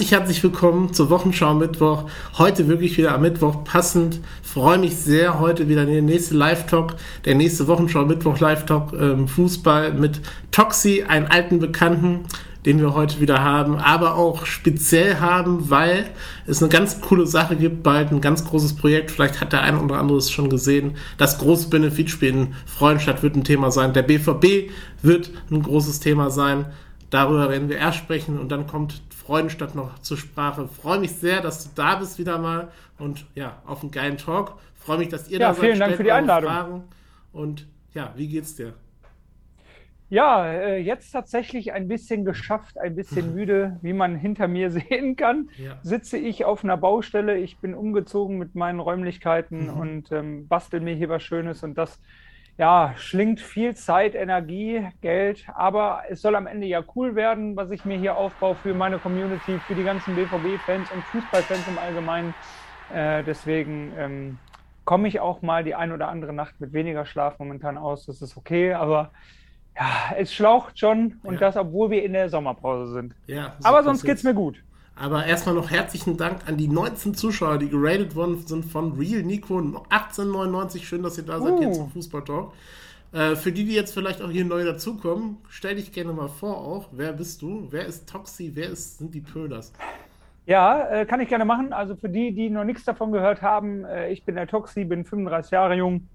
Herzlich, herzlich willkommen zur Wochenschau Mittwoch. Heute wirklich wieder am Mittwoch passend. Freue mich sehr, heute wieder der nächste Live-Talk, der nächste Wochenschau Mittwoch Live-Talk ähm, Fußball mit Toxi, einen alten Bekannten, den wir heute wieder haben, aber auch speziell haben, weil es eine ganz coole Sache gibt, bald ein ganz großes Projekt. Vielleicht hat der ein oder andere es schon gesehen. Das große Benefitspiel in Freudenstadt wird ein Thema sein. Der BVB wird ein großes Thema sein. Darüber werden wir erst sprechen und dann kommt Freudenstadt noch zur Sprache. Freue mich sehr, dass du da bist wieder mal und ja, auf einen geilen Talk. Freue mich, dass ihr ja, da seid. Vielen Dank für die Einladung. Fragen. Und ja, wie geht's dir? Ja, äh, jetzt tatsächlich ein bisschen geschafft, ein bisschen müde, wie man hinter mir sehen kann. Ja. Sitze ich auf einer Baustelle. Ich bin umgezogen mit meinen Räumlichkeiten mhm. und ähm, bastel mir hier was Schönes und das ja, schlingt viel Zeit, Energie, Geld, aber es soll am Ende ja cool werden, was ich mir hier aufbaue für meine Community, für die ganzen BVB-Fans und Fußballfans im Allgemeinen. Äh, deswegen ähm, komme ich auch mal die ein oder andere Nacht mit weniger Schlaf momentan aus. Das ist okay, aber ja, es schlaucht schon und ja. das, obwohl wir in der Sommerpause sind. Ja, aber sonst geht es mir gut. Aber erstmal noch herzlichen Dank an die 19 Zuschauer, die geradet worden sind von Real Nico 1899. Schön, dass ihr da seid uh. hier zum Fußball Talk. Äh, für die, die jetzt vielleicht auch hier neu dazukommen, stell dich gerne mal vor auch. Wer bist du? Wer ist Toxi? Wer ist, sind die Pölders? Ja, äh, kann ich gerne machen. Also für die, die noch nichts davon gehört haben, äh, ich bin der Toxi, bin 35 Jahre jung,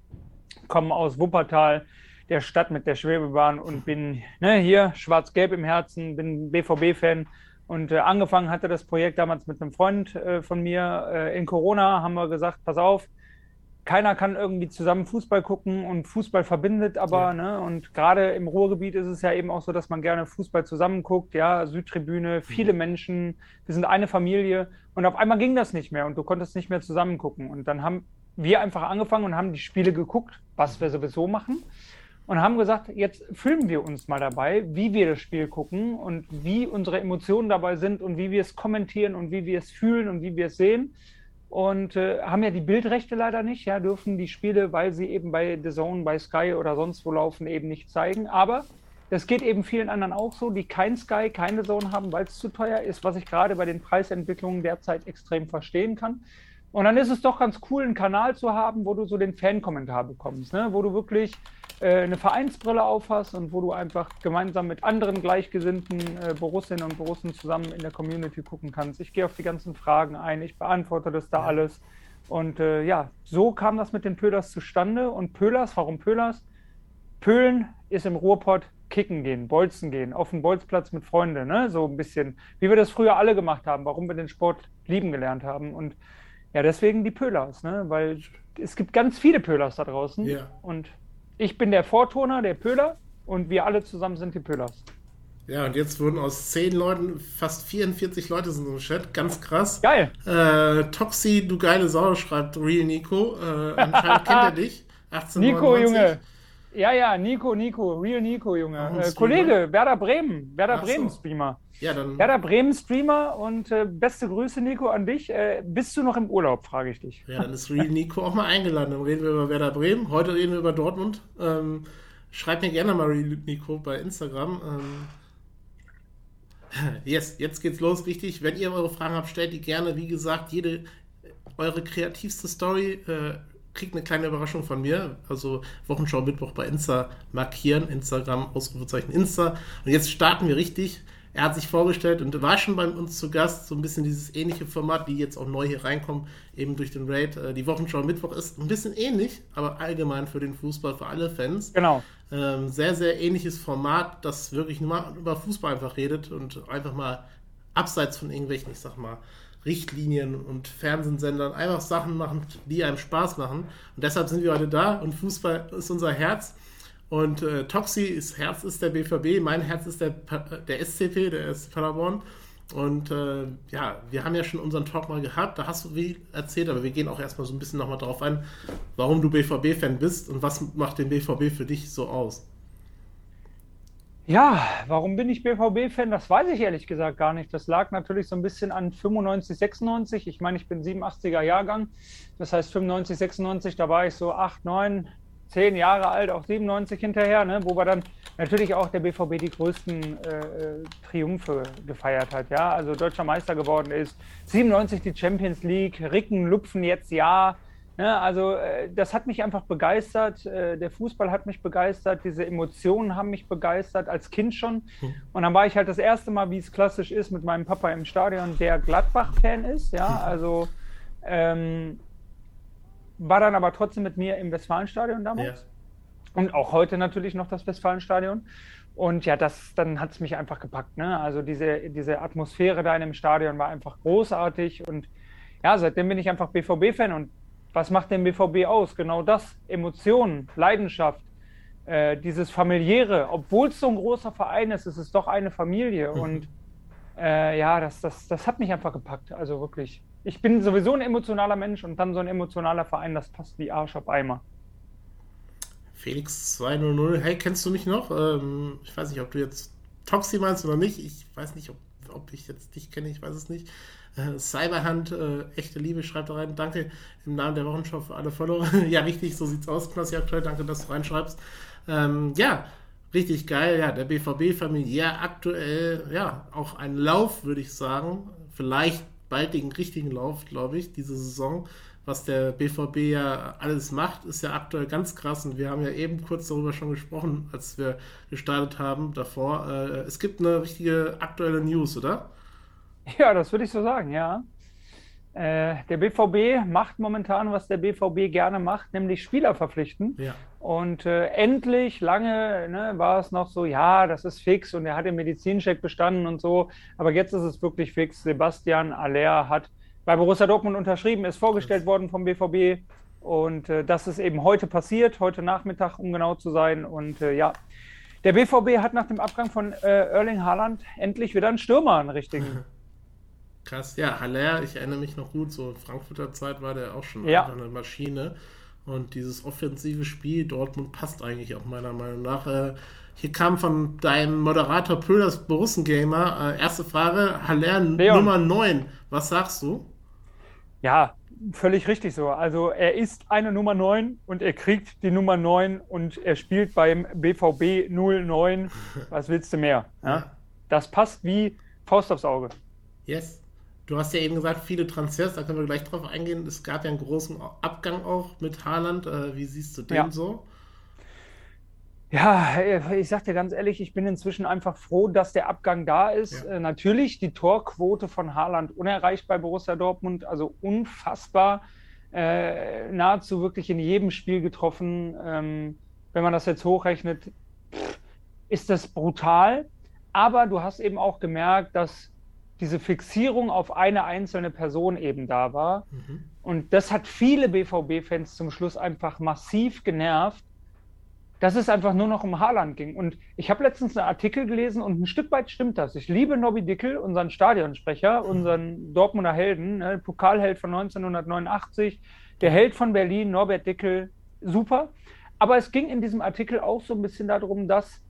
komme aus Wuppertal, der Stadt mit der Schwebebahn und bin ne, hier schwarz-gelb im Herzen, bin BVB-Fan und äh, angefangen hatte das Projekt damals mit einem Freund äh, von mir. Äh, in Corona haben wir gesagt, pass auf, keiner kann irgendwie zusammen Fußball gucken und Fußball verbindet aber, ja. ne? Und gerade im Ruhrgebiet ist es ja eben auch so, dass man gerne Fußball zusammen guckt, ja, Südtribüne, viele mhm. Menschen, wir sind eine Familie und auf einmal ging das nicht mehr und du konntest nicht mehr zusammen gucken. Und dann haben wir einfach angefangen und haben die Spiele geguckt, was wir sowieso machen und haben gesagt, jetzt filmen wir uns mal dabei, wie wir das Spiel gucken und wie unsere Emotionen dabei sind und wie wir es kommentieren und wie wir es fühlen und wie wir es sehen. Und äh, haben ja die Bildrechte leider nicht, ja, dürfen die Spiele, weil sie eben bei The Zone, bei Sky oder sonst wo laufen, eben nicht zeigen. Aber das geht eben vielen anderen auch so, die kein Sky, keine Zone haben, weil es zu teuer ist, was ich gerade bei den Preisentwicklungen derzeit extrem verstehen kann. Und dann ist es doch ganz cool, einen Kanal zu haben, wo du so den Fan-Kommentar bekommst, ne? wo du wirklich eine Vereinsbrille aufhast und wo du einfach gemeinsam mit anderen gleichgesinnten äh, Borussinnen und Borussen zusammen in der Community gucken kannst. Ich gehe auf die ganzen Fragen ein, ich beantworte das da alles. Und äh, ja, so kam das mit den Pölers zustande. Und Pölers, warum Pölers? Pöhlen ist im Ruhrpott kicken gehen, bolzen gehen, auf den Bolzplatz mit Freunden, ne? so ein bisschen, wie wir das früher alle gemacht haben, warum wir den Sport lieben gelernt haben. Und ja, deswegen die Pölers, ne? weil es gibt ganz viele Pölers da draußen. Ja. Und ich bin der Vortoner, der Pöler und wir alle zusammen sind die Pölers. Ja, und jetzt wurden aus zehn Leuten fast 44 Leute sind im Chat. Ganz krass. Geil. Äh, Toxi, du geile Sau, schreibt Real Nico. Äh, anscheinend kennt er dich. 1899. Nico, Junge. Ja, ja, Nico, Nico, Real Nico, Junge. Äh, Kollege, Werder Bremen, Werder Bremen so. Streamer. Ja, dann. Werder Bremen Streamer und äh, beste Grüße, Nico, an dich. Äh, bist du noch im Urlaub, frage ich dich. Ja, dann ist Real Nico auch mal eingeladen. Dann reden wir über Werder Bremen. Heute reden wir über Dortmund. Ähm, schreibt mir gerne mal Real Nico bei Instagram. Ähm, yes, jetzt geht's los, richtig. Wenn ihr eure Fragen habt, stellt die gerne. Wie gesagt, jede eure kreativste Story. Äh, kriegt eine kleine Überraschung von mir. Also Wochenschau Mittwoch bei Insta markieren, Instagram, Ausrufezeichen Insta. Und jetzt starten wir richtig. Er hat sich vorgestellt und war schon bei uns zu Gast, so ein bisschen dieses ähnliche Format, die jetzt auch neu hier reinkommen, eben durch den Raid. Äh, die Wochenschau Mittwoch ist ein bisschen ähnlich, aber allgemein für den Fußball, für alle Fans. Genau. Ähm, sehr, sehr ähnliches Format, das wirklich nur mal über Fußball einfach redet und einfach mal abseits von irgendwelchen, ich sag mal, Richtlinien und Fernsehsendern einfach Sachen machen, die einem Spaß machen. Und deshalb sind wir heute da und Fußball ist unser Herz. Und äh, Toxi ist Herz ist der BVB, mein Herz ist der, der SCP, der ist Paderborn. Und äh, ja, wir haben ja schon unseren Talk mal gehabt, da hast du wie erzählt, aber wir gehen auch erstmal so ein bisschen nochmal drauf ein, warum du BVB-Fan bist und was macht den BVB für dich so aus. Ja, warum bin ich BVB-Fan? Das weiß ich ehrlich gesagt gar nicht. Das lag natürlich so ein bisschen an 95, 96. Ich meine, ich bin 87er Jahrgang. Das heißt 95, 96, da war ich so 8, 9, zehn Jahre alt, auch 97 hinterher, ne, wo wir dann natürlich auch der BVB die größten äh, äh, Triumphe gefeiert hat. Ja, also deutscher Meister geworden ist, 97 die Champions League, Ricken, Lupfen jetzt ja. Ne, also äh, das hat mich einfach begeistert. Äh, der Fußball hat mich begeistert. Diese Emotionen haben mich begeistert als Kind schon. Mhm. Und dann war ich halt das erste Mal, wie es klassisch ist, mit meinem Papa im Stadion, der Gladbach-Fan ist. Ja, mhm. also ähm, war dann aber trotzdem mit mir im Westfalenstadion damals. Ja. Und auch heute natürlich noch das Westfalenstadion. Und ja, das, dann hat es mich einfach gepackt. Ne? Also diese, diese Atmosphäre da in dem Stadion war einfach großartig. Und ja, seitdem bin ich einfach BVB-Fan. Und was macht den BVB aus? Genau das. Emotionen, Leidenschaft, äh, dieses familiäre. Obwohl es so ein großer Verein ist, ist es doch eine Familie. Mhm. Und äh, ja, das, das, das hat mich einfach gepackt. Also wirklich. Ich bin sowieso ein emotionaler Mensch und dann so ein emotionaler Verein, das passt wie Arsch auf Eimer. Felix 200, hey, kennst du mich noch? Ähm, ich weiß nicht, ob du jetzt Toxi meinst oder nicht. Ich weiß nicht, ob, ob ich jetzt dich kenne, ich weiß es nicht. Äh, Cyberhand, äh, echte Liebe, schreibt da rein. Danke im Namen der Wochenschau für alle Follower. ja, richtig, so sieht's aus, Knossi aktuell. Danke, dass du reinschreibst. Ähm, ja, richtig geil. Ja, der BVB-Familie, ja, aktuell, ja, auch ein Lauf, würde ich sagen. Vielleicht bald den richtigen Lauf, glaube ich, diese Saison was der BVB ja alles macht, ist ja aktuell ganz krass. Und wir haben ja eben kurz darüber schon gesprochen, als wir gestartet haben davor. Äh, es gibt eine richtige aktuelle News, oder? Ja, das würde ich so sagen, ja. Äh, der BVB macht momentan, was der BVB gerne macht, nämlich Spieler verpflichten. Ja. Und äh, endlich, lange ne, war es noch so, ja, das ist fix und er hat den Medizincheck bestanden und so. Aber jetzt ist es wirklich fix. Sebastian Aller hat bei Borussia Dortmund unterschrieben, ist vorgestellt worden vom BVB. Und äh, das ist eben heute passiert, heute Nachmittag, um genau zu sein. Und äh, ja, der BVB hat nach dem Abgang von äh, Erling Haaland endlich wieder einen Stürmer, einen richtigen. Krass, ja, Haller, ich erinnere mich noch gut, so in Frankfurter Zeit war der auch schon ja. eine Maschine. Und dieses offensive Spiel Dortmund passt eigentlich auch meiner Meinung nach. Äh, hier kam von deinem Moderator Pöhlers Borussengamer äh, erste Frage, Haller Nummer 9. Was sagst du? Ja, völlig richtig so. Also er ist eine Nummer 9 und er kriegt die Nummer 9 und er spielt beim BVB 09. Was willst du mehr? Ja? Das passt wie Faust aufs Auge. Yes. Du hast ja eben gesagt, viele Transfers, da können wir gleich drauf eingehen. Es gab ja einen großen Abgang auch mit Haaland. Äh, wie siehst du den ja. so? Ja, ich sag dir ganz ehrlich, ich bin inzwischen einfach froh, dass der Abgang da ist. Ja. Äh, natürlich die Torquote von Haaland unerreicht bei Borussia Dortmund, also unfassbar. Äh, nahezu wirklich in jedem Spiel getroffen. Ähm, wenn man das jetzt hochrechnet, ist das brutal. Aber du hast eben auch gemerkt, dass diese Fixierung auf eine einzelne Person eben da war. Mhm. Und das hat viele BVB-Fans zum Schluss einfach massiv genervt dass es einfach nur noch um Haaland ging. Und ich habe letztens einen Artikel gelesen und ein Stück weit stimmt das. Ich liebe Nobby Dickel, unseren Stadionsprecher, mhm. unseren Dortmunder Helden, ne, Pokalheld von 1989, der Held von Berlin, Norbert Dickel, super. Aber es ging in diesem Artikel auch so ein bisschen darum, dass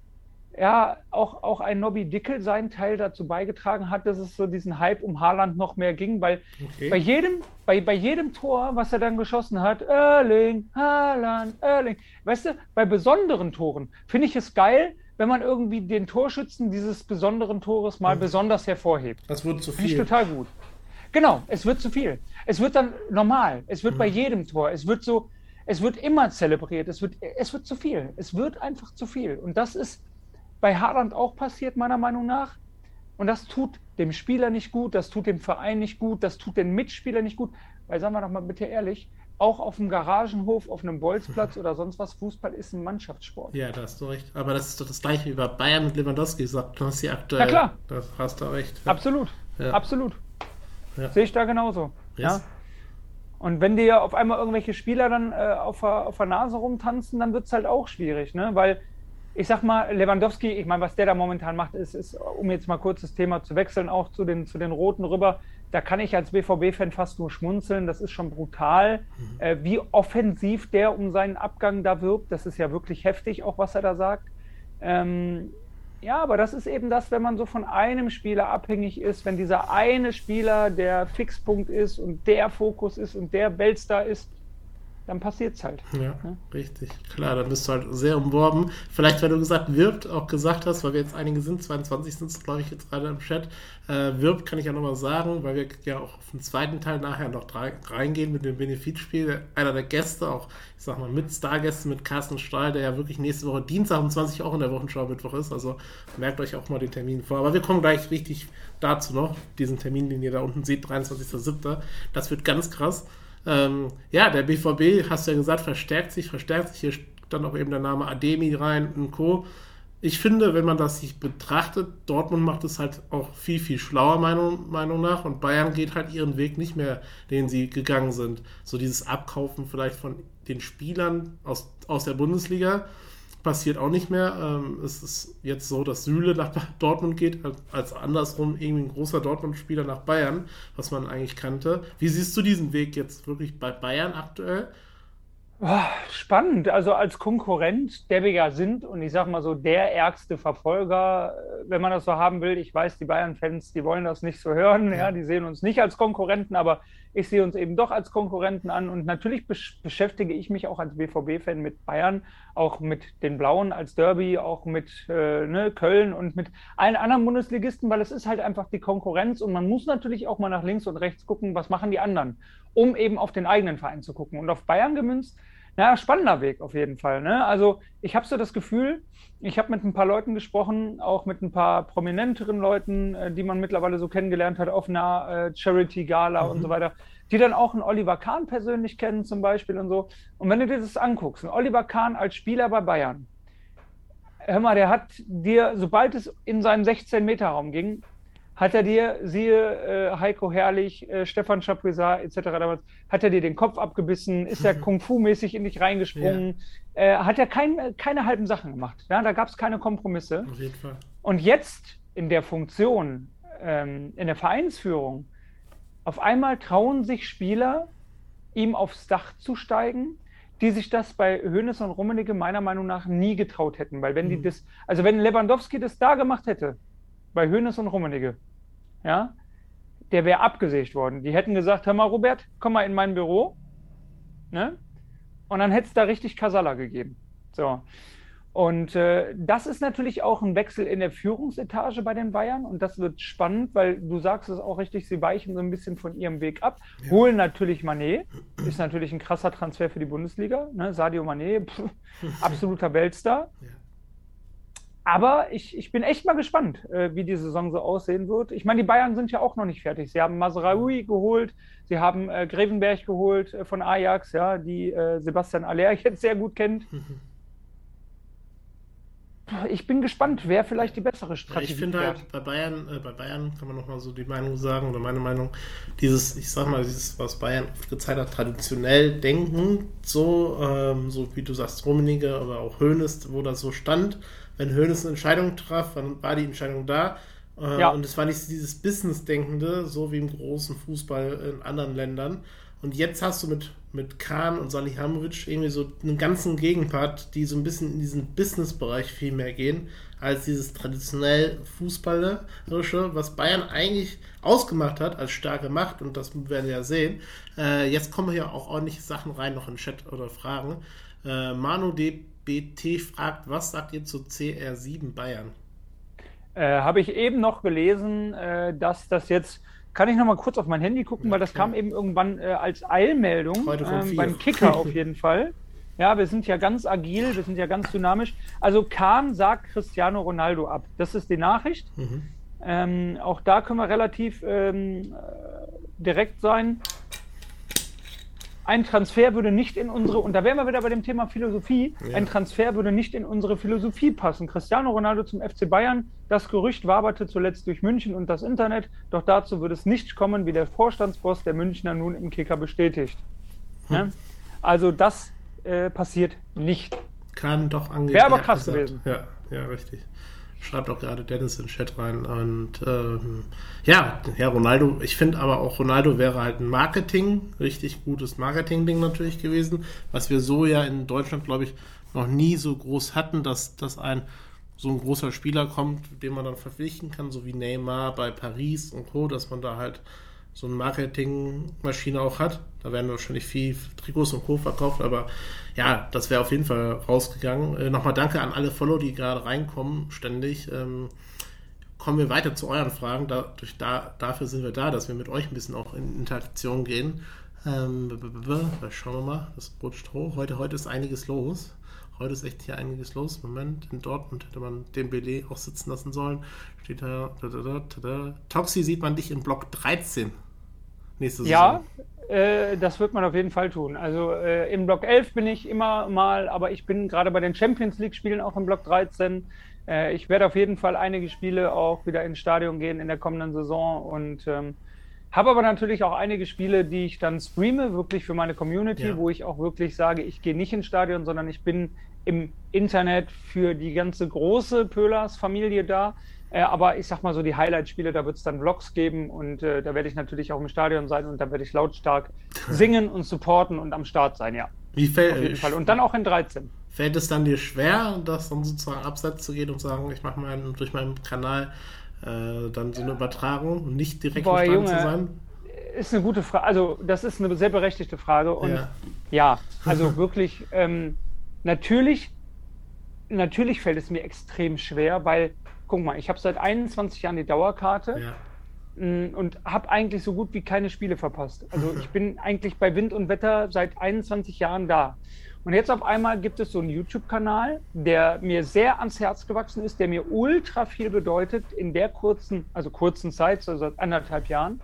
ja, auch, auch ein Nobby Dickel seinen Teil dazu beigetragen hat, dass es so diesen Hype um Haaland noch mehr ging, weil okay. bei, jedem, bei, bei jedem Tor, was er dann geschossen hat, Erling, Haaland, Erling, weißt du, bei besonderen Toren finde ich es geil, wenn man irgendwie den Torschützen dieses besonderen Tores mal mhm. besonders hervorhebt. Das wird zu viel. Finde ich total gut. Genau, es wird zu viel. Es wird dann normal. Es wird mhm. bei jedem Tor. Es wird so, es wird immer zelebriert. Es wird, es wird zu viel. Es wird einfach zu viel. Und das ist, bei Haaland auch passiert, meiner Meinung nach. Und das tut dem Spieler nicht gut, das tut dem Verein nicht gut, das tut den Mitspielern nicht gut. Weil, sagen wir doch mal bitte ehrlich, auch auf dem Garagenhof, auf einem Bolzplatz oder sonst was, Fußball ist ein Mannschaftssport. Ja, da hast du recht. Aber das ist doch das gleiche wie bei Bayern mit Lewandowski, sagt sie aktuell. Ja, klar. Das hast du recht. Ja. Absolut. Ja. Absolut. Ja. Sehe ich da genauso. Yes. Ja. Und wenn dir auf einmal irgendwelche Spieler dann äh, auf, der, auf der Nase rumtanzen, dann wird es halt auch schwierig, ne? Weil ich sag mal, Lewandowski, ich meine, was der da momentan macht, ist, ist, um jetzt mal kurz das Thema zu wechseln, auch zu den, zu den Roten rüber, da kann ich als BVB-Fan fast nur schmunzeln. Das ist schon brutal, mhm. äh, wie offensiv der um seinen Abgang da wirbt. Das ist ja wirklich heftig, auch was er da sagt. Ähm, ja, aber das ist eben das, wenn man so von einem Spieler abhängig ist, wenn dieser eine Spieler der Fixpunkt ist und der Fokus ist und der Weltstar ist, dann passiert es halt. Ja, ja, richtig. Klar, dann bist du halt sehr umworben. Vielleicht, weil du gesagt wirbt, auch gesagt hast, weil wir jetzt einige sind, 22 sind es, glaube ich, jetzt gerade im Chat. Äh, wirbt kann ich auch nochmal sagen, weil wir ja auch auf den zweiten Teil nachher noch reingehen mit dem Benefitspiel. Einer der Gäste, auch, ich sag mal, mit Stargästen, mit Carsten Stahl, der ja wirklich nächste Woche Dienstag um 20 auch in der Wochenschau Mittwoch ist. Also merkt euch auch mal den Termin vor. Aber wir kommen gleich richtig dazu noch, diesen Termin, den ihr da unten seht, 23.07. Das wird ganz krass. Ähm, ja, der BVB, hast du ja gesagt, verstärkt sich, verstärkt sich. Hier stand auch eben der Name Ademi rein und Co. Ich finde, wenn man das sich betrachtet, Dortmund macht es halt auch viel, viel schlauer, Meinung, Meinung nach. Und Bayern geht halt ihren Weg nicht mehr, den sie gegangen sind. So dieses Abkaufen vielleicht von den Spielern aus, aus der Bundesliga passiert auch nicht mehr. Ähm, es ist jetzt so, dass Süle nach Dortmund geht, als andersrum irgendwie ein großer Dortmund-Spieler nach Bayern, was man eigentlich kannte. Wie siehst du diesen Weg jetzt wirklich bei Bayern aktuell? Spannend. Also als Konkurrent, der wir ja sind und ich sag mal so der ärgste Verfolger, äh, wenn man das so haben will. Ich weiß, die Bayern-Fans, die wollen das nicht so hören. Ja. ja, die sehen uns nicht als Konkurrenten, aber ich sehe uns eben doch als Konkurrenten an. Und natürlich besch beschäftige ich mich auch als BVB-Fan mit Bayern, auch mit den Blauen als Derby, auch mit äh, ne, Köln und mit allen anderen Bundesligisten, weil es ist halt einfach die Konkurrenz und man muss natürlich auch mal nach links und rechts gucken, was machen die anderen, um eben auf den eigenen Verein zu gucken. Und auf Bayern gemünzt na, spannender Weg auf jeden Fall. Ne? Also ich habe so das Gefühl, ich habe mit ein paar Leuten gesprochen, auch mit ein paar prominenteren Leuten, äh, die man mittlerweile so kennengelernt hat auf einer äh, Charity-Gala mhm. und so weiter, die dann auch einen Oliver Kahn persönlich kennen zum Beispiel und so. Und wenn du dir das anguckst, ein Oliver Kahn als Spieler bei Bayern, hör mal, der hat dir, sobald es in seinen 16-Meter-Raum ging, hat er dir, siehe äh, Heiko Herrlich, äh, Stefan Chapuisat etc. damals, hat er dir den Kopf abgebissen, ist er Kung-Fu-mäßig in dich reingesprungen. Äh, hat er kein, keine halben Sachen gemacht. Ja? Da gab es keine Kompromisse. Auf jeden Fall. Und jetzt in der Funktion, ähm, in der Vereinsführung, auf einmal trauen sich Spieler, ihm aufs Dach zu steigen, die sich das bei Hoeneß und Rummenigge meiner Meinung nach nie getraut hätten. Weil wenn mhm. die das, also wenn Lewandowski das da gemacht hätte, bei Hönes und Rummenigge, ja, der wäre abgesägt worden. Die hätten gesagt, hör mal, Robert, komm mal in mein Büro, ne? Und dann hätte es da richtig Kasala gegeben. So. Und äh, das ist natürlich auch ein Wechsel in der Führungsetage bei den Bayern und das wird spannend, weil du sagst es auch richtig, sie weichen so ein bisschen von ihrem Weg ab, ja. holen natürlich Manet, ist natürlich ein krasser Transfer für die Bundesliga, ne? Sadio Manet, pff, absoluter Weltstar. Ja. Aber ich, ich bin echt mal gespannt, äh, wie die Saison so aussehen wird. Ich meine, die Bayern sind ja auch noch nicht fertig. Sie haben Masraoui geholt, sie haben äh, Grevenberg geholt äh, von Ajax, ja, die äh, Sebastian Aller jetzt sehr gut kennt. Mhm. Ich bin gespannt, wer vielleicht die bessere Strategie ja, Ich finde halt, bei Bayern, bei Bayern kann man nochmal so die Meinung sagen, oder meine Meinung, dieses, ich sag mal, dieses, was Bayern oft gezeigt hat, traditionell denken, so, ähm, so wie du sagst, Rummenigge, aber auch Hoeneß, wo das so stand, wenn Hoeneß eine Entscheidung traf, dann war die Entscheidung da. Äh, ja. Und es war nicht dieses Business-Denkende, so wie im großen Fußball in anderen Ländern. Und jetzt hast du mit, mit Kahn und Salihamidzic irgendwie so einen ganzen Gegenpart, die so ein bisschen in diesen Business-Bereich viel mehr gehen, als dieses traditionell Fußballerische, was Bayern eigentlich ausgemacht hat als starke Macht. Und das werden wir ja sehen. Äh, jetzt kommen hier auch ordentliche Sachen rein, noch in Chat oder Fragen. Äh, Manu D. BT fragt, was sagt ihr zu CR7 Bayern? Äh, Habe ich eben noch gelesen, äh, dass das jetzt, kann ich noch mal kurz auf mein Handy gucken, ja, weil das klar. kam eben irgendwann äh, als Eilmeldung ähm, beim Kicker auf jeden Fall. Ja, wir sind ja ganz agil, wir sind ja ganz dynamisch. Also Kahn sagt Cristiano Ronaldo ab. Das ist die Nachricht. Mhm. Ähm, auch da können wir relativ ähm, äh, direkt sein ein Transfer würde nicht in unsere, und da wären wir wieder bei dem Thema Philosophie, ja. ein Transfer würde nicht in unsere Philosophie passen. Cristiano Ronaldo zum FC Bayern, das Gerücht waberte zuletzt durch München und das Internet, doch dazu würde es nicht kommen, wie der Vorstandsboss der Münchner nun im Kicker bestätigt. Hm. Ja? Also das äh, passiert nicht. Kann doch angehen. Wäre aber krass gewesen. Ja, ja, richtig schreibt auch gerade Dennis in den Chat rein. Und ähm, ja, ja, Ronaldo, ich finde aber auch Ronaldo wäre halt ein Marketing, richtig gutes Marketing-Ding natürlich gewesen, was wir so ja in Deutschland, glaube ich, noch nie so groß hatten, dass, dass ein so ein großer Spieler kommt, den man dann verpflichten kann, so wie Neymar bei Paris und Co., dass man da halt so eine Marketingmaschine auch hat. Da werden wahrscheinlich viel Trikots und Co. verkauft, aber ja, das wäre auf jeden Fall rausgegangen. Äh, Nochmal danke an alle Follow, die gerade reinkommen, ständig. Ähm, kommen wir weiter zu euren Fragen. Dadurch, da, dafür sind wir da, dass wir mit euch ein bisschen auch in Interaktion gehen. Ähm, schauen wir mal, das rutscht hoch. Heute, heute ist einiges los. Heute ist echt hier einiges los. Moment, in Dortmund hätte man den Belay auch sitzen lassen sollen. Steht da, da, da, da, da. Toxi sieht man dich in Block 13 nächste Saison. Ja, äh, das wird man auf jeden Fall tun. Also äh, im Block 11 bin ich immer mal, aber ich bin gerade bei den Champions League-Spielen auch im Block 13. Äh, ich werde auf jeden Fall einige Spiele auch wieder ins Stadion gehen in der kommenden Saison und ähm, habe aber natürlich auch einige Spiele, die ich dann streame, wirklich für meine Community, ja. wo ich auch wirklich sage, ich gehe nicht ins Stadion, sondern ich bin im Internet für die ganze große Pölers-Familie da. Äh, aber ich sag mal so, die Highlight-Spiele, da wird es dann Vlogs geben und äh, da werde ich natürlich auch im Stadion sein und da werde ich lautstark singen und supporten und am Start sein, ja. Wie fällt Auf jeden Fall. Und dann auch in 13. Fällt es dann dir schwer, das dann sozusagen abseits zu gehen und zu sagen, ich mache mal durch meinen Kanal äh, dann so eine Übertragung und nicht direkt Boah, im Stadion zu sein? Ist eine gute Frage. Also, das ist eine sehr berechtigte Frage. Und ja, ja also wirklich, ähm, natürlich, natürlich fällt es mir extrem schwer, weil, guck mal, ich habe seit 21 Jahren die Dauerkarte. Ja und habe eigentlich so gut wie keine Spiele verpasst. Also ich bin eigentlich bei Wind und Wetter seit 21 Jahren da. Und jetzt auf einmal gibt es so einen YouTube-Kanal, der mir sehr ans Herz gewachsen ist, der mir ultra viel bedeutet in der kurzen, also kurzen Zeit, so seit anderthalb Jahren.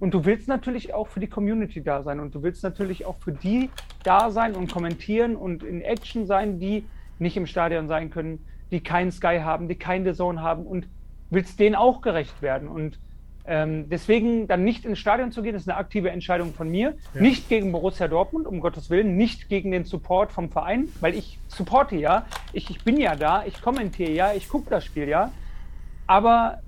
Und du willst natürlich auch für die Community da sein und du willst natürlich auch für die da sein und kommentieren und in Action sein, die nicht im Stadion sein können, die keinen Sky haben, die keine Zone haben und willst denen auch gerecht werden. Und ähm, deswegen dann nicht ins Stadion zu gehen, ist eine aktive Entscheidung von mir. Ja. Nicht gegen Borussia Dortmund, um Gottes Willen, nicht gegen den Support vom Verein, weil ich supporte ja, ich, ich bin ja da, ich kommentiere ja, ich gucke das Spiel ja. Aber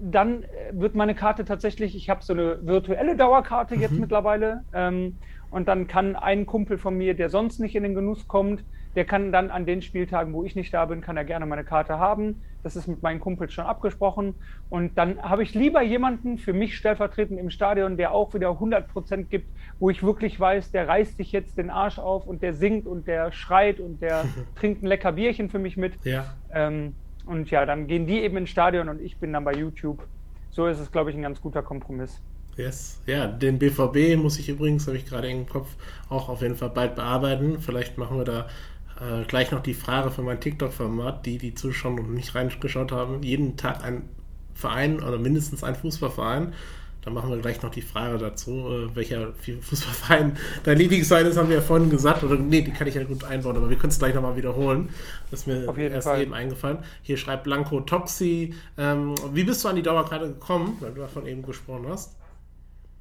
dann äh, wird meine Karte tatsächlich, ich habe so eine virtuelle Dauerkarte mhm. jetzt mittlerweile. Ähm, und dann kann ein Kumpel von mir, der sonst nicht in den Genuss kommt, der kann dann an den Spieltagen, wo ich nicht da bin, kann er gerne meine Karte haben. Das ist mit meinen Kumpels schon abgesprochen. Und dann habe ich lieber jemanden für mich stellvertretend im Stadion, der auch wieder 100 Prozent gibt, wo ich wirklich weiß, der reißt sich jetzt den Arsch auf und der singt und der schreit und der trinkt ein lecker Bierchen für mich mit. Ja. Ähm, und ja, dann gehen die eben ins Stadion und ich bin dann bei YouTube. So ist es, glaube ich, ein ganz guter Kompromiss. Yes. Ja, den BVB muss ich übrigens, habe ich gerade im Kopf, auch auf jeden Fall bald bearbeiten. Vielleicht machen wir da äh, gleich noch die Frage für mein TikTok-Format, die die Zuschauer noch nicht reingeschaut haben. Jeden Tag ein Verein oder mindestens ein Fußballverein. Da machen wir gleich noch die Frage dazu, äh, welcher Fußballverein dein Lieblingsverein ist, haben wir ja vorhin gesagt. Oder nee, die kann ich ja gut einbauen, aber wir können es gleich nochmal wiederholen. Das ist mir erst Fall. eben eingefallen. Hier schreibt Blanco Toxi. Ähm, wie bist du an die Dauerkarte gekommen, weil du davon eben gesprochen hast?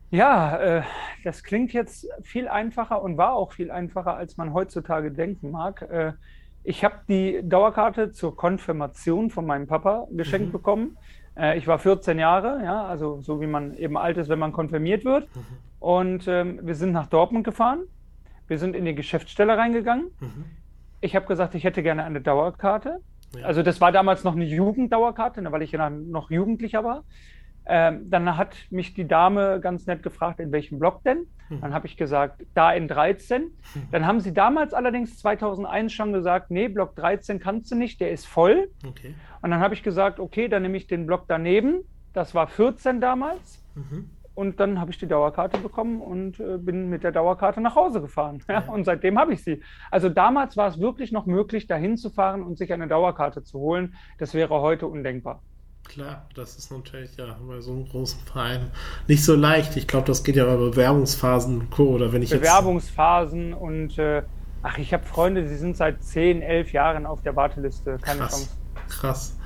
Ja, äh, das klingt jetzt viel einfacher und war auch viel einfacher, als man heutzutage denken mag. Äh, ich habe die Dauerkarte zur Konfirmation von meinem Papa geschenkt mhm. bekommen. Äh, ich war 14 Jahre, ja, also so wie man eben alt ist, wenn man konfirmiert wird. Mhm. Und ähm, wir sind nach Dortmund gefahren. Wir sind in die Geschäftsstelle reingegangen. Mhm. Ich habe gesagt, ich hätte gerne eine Dauerkarte. Ja. Also das war damals noch eine Jugenddauerkarte, ne, weil ich ja noch Jugendlicher war. Ähm, dann hat mich die Dame ganz nett gefragt, in welchem Block denn? Hm. Dann habe ich gesagt, da in 13. Hm. Dann haben sie damals allerdings 2001 schon gesagt, nee, Block 13 kannst du nicht, der ist voll. Okay. Und dann habe ich gesagt, okay, dann nehme ich den Block daneben. Das war 14 damals. Mhm. Und dann habe ich die Dauerkarte bekommen und äh, bin mit der Dauerkarte nach Hause gefahren. Ja, ja. Und seitdem habe ich sie. Also damals war es wirklich noch möglich, dahin zu fahren und sich eine Dauerkarte zu holen. Das wäre heute undenkbar. Klar, das ist natürlich ja bei so einem großen Verein nicht so leicht. Ich glaube, das geht ja bei Bewerbungsphasen Co. Oder wenn ich Bewerbungsphasen jetzt... und äh, ach, ich habe Freunde, die sind seit 10, 11 Jahren auf der Warteliste. Keine Krass. Chance. Krass.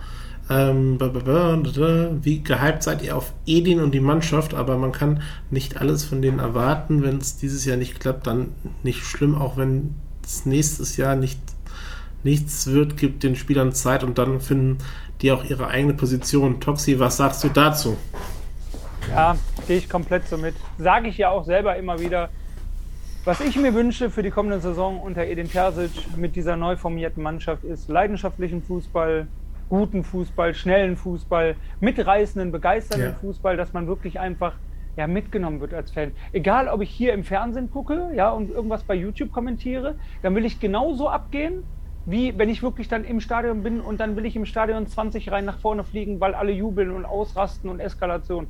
Ähm, wie gehypt seid ihr auf Edin und die Mannschaft, aber man kann nicht alles von denen erwarten. Wenn es dieses Jahr nicht klappt, dann nicht schlimm, auch wenn es nächstes Jahr nicht nichts wird, gibt den Spielern Zeit und dann finden die auch ihre eigene Position. Toxi, was sagst du dazu? Ja, gehe ich komplett so mit. Sage ich ja auch selber immer wieder. Was ich mir wünsche für die kommende Saison unter Edin Terzic mit dieser neu formierten Mannschaft ist leidenschaftlichen Fußball, guten Fußball, schnellen Fußball, mitreißenden, begeisternden ja. Fußball, dass man wirklich einfach ja, mitgenommen wird als Fan. Egal, ob ich hier im Fernsehen gucke, ja, und irgendwas bei YouTube kommentiere, dann will ich genauso abgehen, wie wenn ich wirklich dann im Stadion bin und dann will ich im Stadion 20 rein nach vorne fliegen, weil alle jubeln und ausrasten und Eskalation.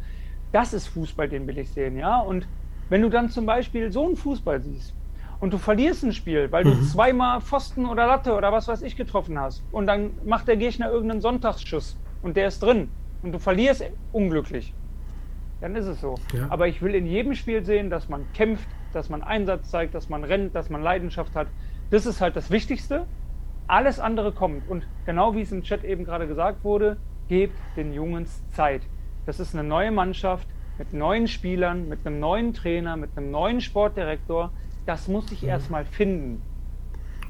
Das ist Fußball, den will ich sehen, ja. Und wenn du dann zum Beispiel so einen Fußball siehst und du verlierst ein Spiel, weil du mhm. zweimal Pfosten oder Latte oder was weiß ich getroffen hast und dann macht der Gegner irgendeinen Sonntagsschuss und der ist drin und du verlierst unglücklich, dann ist es so. Ja. Aber ich will in jedem Spiel sehen, dass man kämpft, dass man Einsatz zeigt, dass man rennt, dass man Leidenschaft hat. Das ist halt das Wichtigste. Alles andere kommt. Und genau wie es im Chat eben gerade gesagt wurde, gebt den Jungs Zeit. Das ist eine neue Mannschaft mit neuen Spielern, mit einem neuen Trainer, mit einem neuen Sportdirektor. Das muss ich mhm. erstmal finden.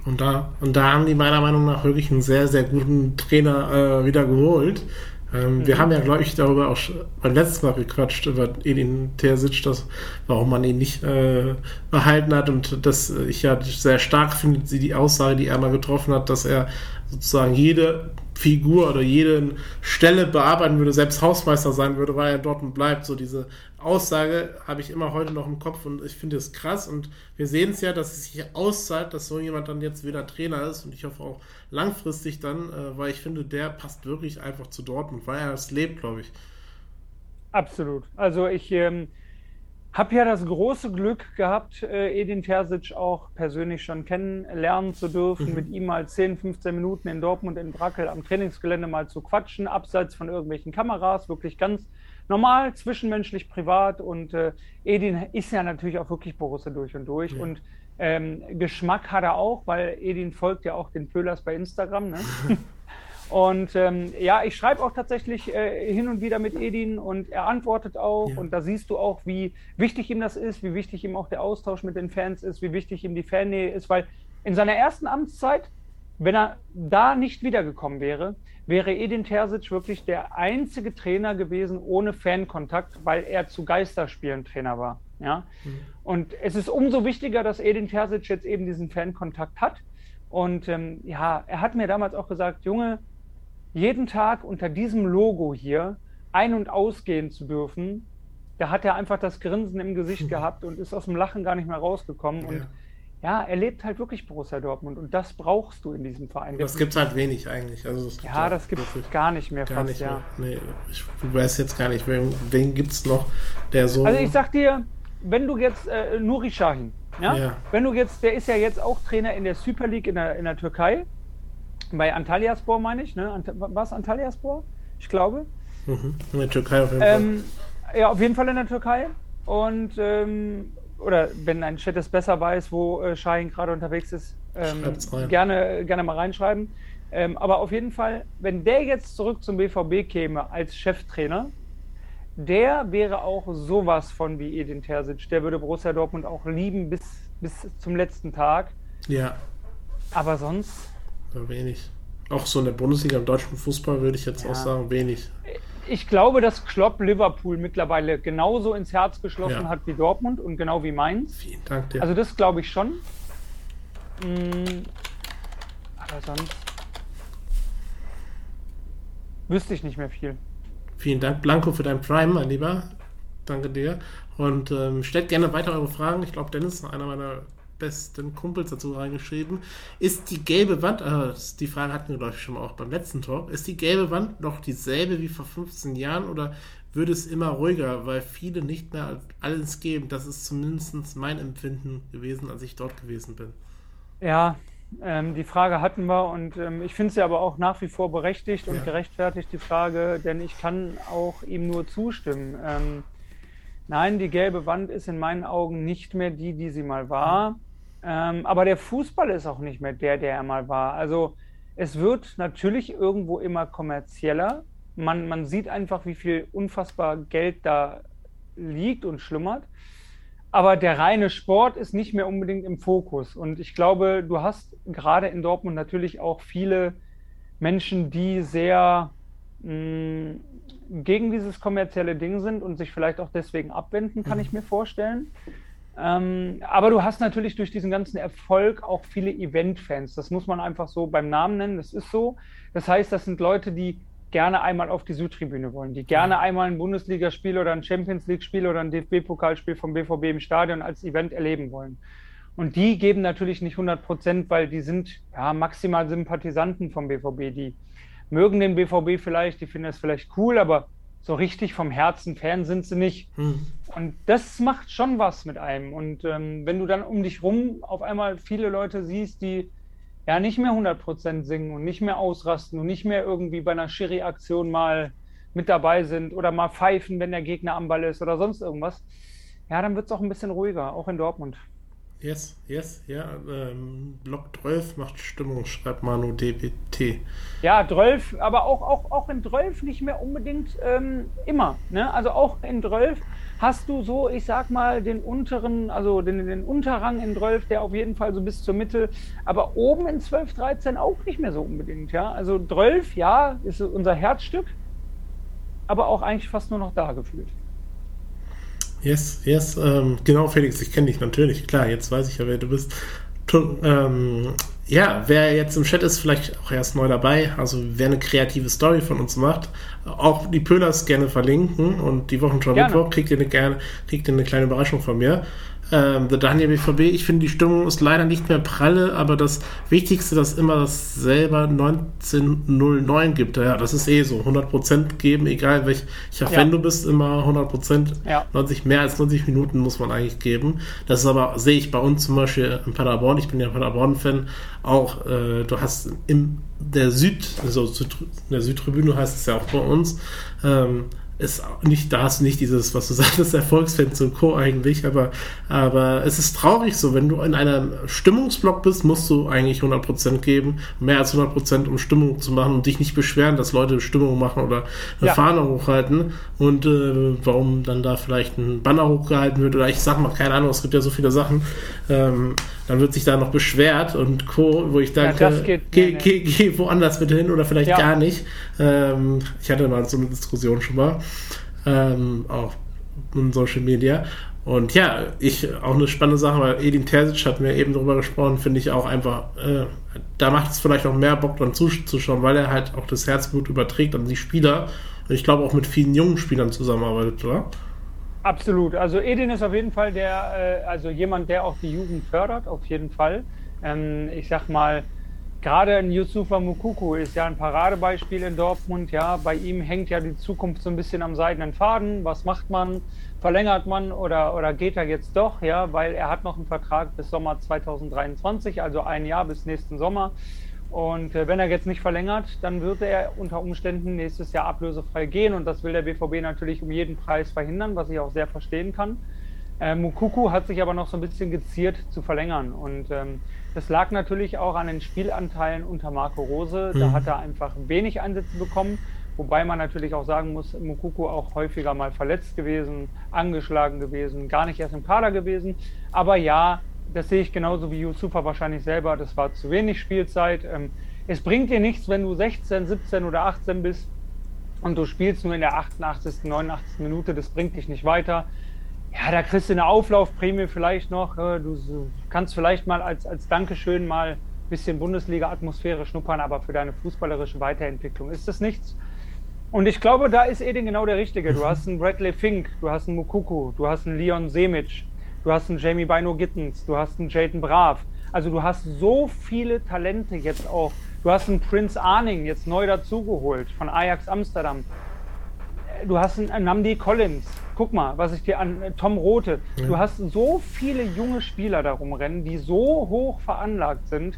Und da, und da haben die meiner Meinung nach wirklich einen sehr, sehr guten Trainer äh, wieder geholt. Ähm, mhm. Wir haben ja, glaube ich, darüber auch beim letzten Mal gequatscht, über Edin Terzic, das, warum man ihn nicht äh, behalten hat und dass ich ja sehr stark finde, die Aussage, die er mal getroffen hat, dass er sozusagen jede Figur oder jede Stelle bearbeiten würde, selbst Hausmeister sein würde, weil er dort bleibt. So diese Aussage habe ich immer heute noch im Kopf und ich finde es krass und wir sehen es ja, dass es sich auszahlt, dass so jemand dann jetzt wieder Trainer ist und ich hoffe auch langfristig dann, äh, weil ich finde, der passt wirklich einfach zu Dortmund, weil er es lebt, glaube ich. Absolut. Also ich ähm, habe ja das große Glück gehabt, äh, Edin Terzic auch persönlich schon kennenlernen zu dürfen, mhm. mit ihm mal 10, 15 Minuten in Dortmund in Brackel am Trainingsgelände mal zu quatschen, abseits von irgendwelchen Kameras, wirklich ganz normal, zwischenmenschlich, privat. Und äh, Edin ist ja natürlich auch wirklich Borussia durch und durch. Ja. Und ähm, Geschmack hat er auch, weil Edin folgt ja auch den Pöhlers bei Instagram. Ne? Und ähm, ja, ich schreibe auch tatsächlich äh, hin und wieder mit Edin und er antwortet auch. Ja. Und da siehst du auch, wie wichtig ihm das ist, wie wichtig ihm auch der Austausch mit den Fans ist, wie wichtig ihm die Fannähe ist, weil in seiner ersten Amtszeit, wenn er da nicht wiedergekommen wäre, wäre Edin Terzic wirklich der einzige Trainer gewesen ohne Fankontakt, weil er zu Geisterspielen Trainer war. Ja? Mhm. Und es ist umso wichtiger, dass Edin Terzic jetzt eben diesen Fankontakt hat. Und ähm, ja, er hat mir damals auch gesagt, Junge, jeden Tag unter diesem Logo hier ein- und ausgehen zu dürfen, da hat er einfach das Grinsen im Gesicht gehabt und ist aus dem Lachen gar nicht mehr rausgekommen. Und ja, er lebt halt wirklich Borussia Dortmund und das brauchst du in diesem Verein. Das gibt es halt wenig eigentlich. Also ja, das gibt es gar nicht mehr gar fast, nicht ja. Mehr. Nee, ich weiß jetzt gar nicht, wen, wen gibt es noch, der so... Also ich sag dir, wenn du jetzt äh, Nuri Sahin, ja? ja? wenn du jetzt, der ist ja jetzt auch Trainer in der Super League in der, in der Türkei, bei Antalyaspor meine ich, ne? Ant war es Antalyaspor? Ich glaube. Mhm. In der Türkei auf jeden Fall. Ähm, ja, auf jeden Fall in der Türkei. Und ähm, oder wenn ein Chat es besser weiß, wo äh, Shahin gerade unterwegs ist, ähm, gerne, gerne mal reinschreiben. Ähm, aber auf jeden Fall, wenn der jetzt zurück zum BVB käme als Cheftrainer, der wäre auch sowas von wie Edin Terzic. Der würde Borussia Dortmund auch lieben bis, bis zum letzten Tag. Ja. Aber sonst Wenig. Auch so in der Bundesliga im deutschen Fußball würde ich jetzt ja. auch sagen, wenig. Ich glaube, dass Klopp Liverpool mittlerweile genauso ins Herz geschlossen ja. hat wie Dortmund und genau wie Mainz. Vielen Dank dir. Also das glaube ich schon. Hm, aber sonst wüsste ich nicht mehr viel. Vielen Dank, Blanco, für dein Prime, mein Lieber. Danke dir. Und ähm, stellt gerne weiter eure Fragen. Ich glaube, Dennis ist einer meiner besten Kumpels dazu reingeschrieben. Ist die gelbe Wand, äh, die Frage hatten wir, glaube ich, schon mal auch beim letzten Talk, ist die gelbe Wand noch dieselbe wie vor 15 Jahren oder würde es immer ruhiger, weil viele nicht mehr alles geben? Das ist zumindest mein Empfinden gewesen, als ich dort gewesen bin. Ja, ähm, die Frage hatten wir und ähm, ich finde sie aber auch nach wie vor berechtigt und ja. gerechtfertigt, die Frage, denn ich kann auch ihm nur zustimmen. Ähm, nein, die gelbe Wand ist in meinen Augen nicht mehr die, die sie mal war. Ähm, aber der Fußball ist auch nicht mehr der, der er mal war. Also es wird natürlich irgendwo immer kommerzieller. Man, man sieht einfach, wie viel unfassbar Geld da liegt und schlummert. Aber der reine Sport ist nicht mehr unbedingt im Fokus. Und ich glaube, du hast gerade in Dortmund natürlich auch viele Menschen, die sehr mh, mm, gegen dieses kommerzielle Ding sind und sich vielleicht auch deswegen abwenden, kann mhm. ich mir vorstellen. Ähm, aber du hast natürlich durch diesen ganzen Erfolg auch viele Event-Fans. Das muss man einfach so beim Namen nennen. Das ist so. Das heißt, das sind Leute, die gerne einmal auf die Südtribüne wollen, die gerne einmal ein Bundesligaspiel oder ein Champions League-Spiel oder ein DFB-Pokalspiel vom BVB im Stadion als Event erleben wollen. Und die geben natürlich nicht 100 Prozent, weil die sind ja maximal Sympathisanten vom BVB. Die mögen den BVB vielleicht, die finden es vielleicht cool, aber so richtig vom Herzen Fan sind sie nicht. Mhm. Und das macht schon was mit einem. Und ähm, wenn du dann um dich rum auf einmal viele Leute siehst, die ja nicht mehr 100% singen und nicht mehr ausrasten und nicht mehr irgendwie bei einer Schiri-Aktion mal mit dabei sind oder mal pfeifen, wenn der Gegner am Ball ist oder sonst irgendwas, ja, dann wird es auch ein bisschen ruhiger, auch in Dortmund. Yes, yes, ja. Ähm, Block 12 macht Stimmung, schreibt Manu DBT. Ja, 12, aber auch, auch, auch in 12 nicht mehr unbedingt ähm, immer. Ne? Also auch in 12 hast du so, ich sag mal, den unteren, also den, den Unterrang in 12, der auf jeden Fall so bis zur Mitte, aber oben in 12, 13 auch nicht mehr so unbedingt. Ja? Also 12, ja, ist unser Herzstück, aber auch eigentlich fast nur noch da gefühlt. Yes, yes, ähm, genau, Felix, ich kenne dich natürlich, klar, jetzt weiß ich ja, wer du bist. Ähm, ja, wer jetzt im Chat ist, vielleicht auch erst neu dabei, also wer eine kreative Story von uns macht, auch die Pöhlers gerne verlinken und die Wochenschau Mittwoch kriegt ihr eine, gerne, kriegt ihr eine kleine Überraschung von mir ähm, The Daniel BVB. Ich finde, die Stimmung ist leider nicht mehr pralle, aber das Wichtigste, dass immer das selber 1909 gibt. Ja, das ist eh so. 100% geben, egal welcher ja. Fan du bist, immer 100%. Ja. 90, mehr als 90 Minuten muss man eigentlich geben. Das ist aber, sehe ich bei uns zum Beispiel in Paderborn. Ich bin ja Paderborn-Fan. Auch, äh, du hast in der Süd, also in der Südtribüne heißt es ja auch bei uns, ähm, ist nicht, da hast du nicht dieses, was du sagtest, Erfolgsfans und Co. eigentlich, aber, aber es ist traurig so, wenn du in einem Stimmungsblock bist, musst du eigentlich 100% geben, mehr als 100%, um Stimmung zu machen und dich nicht beschweren, dass Leute Stimmung machen oder eine ja. Fahne hochhalten und äh, warum dann da vielleicht ein Banner hochgehalten wird oder ich sag mal, keine Ahnung, es gibt ja so viele Sachen, ähm, dann wird sich da noch beschwert und Co., wo ich denke, ja, geh, geh, geh, woanders bitte hin oder vielleicht ja. gar nicht. Ähm, ich hatte mal so eine Diskussion schon mal, ähm, auch in Social Media. Und ja, ich auch eine spannende Sache, weil Edin Terzic hat mir eben darüber gesprochen, finde ich auch einfach, äh, da macht es vielleicht auch mehr Bock dran zuzuschauen, weil er halt auch das Herzblut überträgt an die Spieler und ich glaube auch mit vielen jungen Spielern zusammenarbeitet, oder? Absolut. Also Edin ist auf jeden Fall der, äh, also jemand, der auch die Jugend fördert, auf jeden Fall. Ähm, ich sag mal, gerade ein Yusufa Mukuku ist ja ein Paradebeispiel in Dortmund. Ja, bei ihm hängt ja die Zukunft so ein bisschen am seidenen Faden. Was macht man? Verlängert man oder, oder geht er jetzt doch? Ja, weil er hat noch einen Vertrag bis Sommer 2023, also ein Jahr bis nächsten Sommer. Und äh, wenn er jetzt nicht verlängert, dann wird er unter Umständen nächstes Jahr ablösefrei gehen. Und das will der BVB natürlich um jeden Preis verhindern, was ich auch sehr verstehen kann. Äh, Mukuku hat sich aber noch so ein bisschen geziert zu verlängern. Und ähm, das lag natürlich auch an den Spielanteilen unter Marco Rose. Da mhm. hat er einfach wenig Einsätze bekommen. Wobei man natürlich auch sagen muss, Mukuku auch häufiger mal verletzt gewesen, angeschlagen gewesen, gar nicht erst im Kader gewesen. Aber ja, das sehe ich genauso wie Yusufa wahrscheinlich selber. Das war zu wenig Spielzeit. Ähm, es bringt dir nichts, wenn du 16, 17 oder 18 bist und du spielst nur in der 88., 89. Minute. Das bringt dich nicht weiter. Ja, da kriegst du eine Auflaufprämie vielleicht noch. Äh, du kannst vielleicht mal als, als Dankeschön mal ein bisschen Bundesliga-Atmosphäre schnuppern, aber für deine fußballerische Weiterentwicklung ist das nichts. Und ich glaube, da ist Edin genau der Richtige. Du hast einen Bradley Fink, du hast einen Mukuku, du hast einen Leon Semic, du hast einen Jamie Bino Gittens, du hast einen Jaden Brav. Also du hast so viele Talente jetzt auch. Du hast einen Prince Arning jetzt neu dazugeholt von Ajax Amsterdam. Du hast einen Namdi Collins. Guck mal, was ich dir an äh, Tom Rote. Ja. Du hast so viele junge Spieler darum rennen, die so hoch veranlagt sind.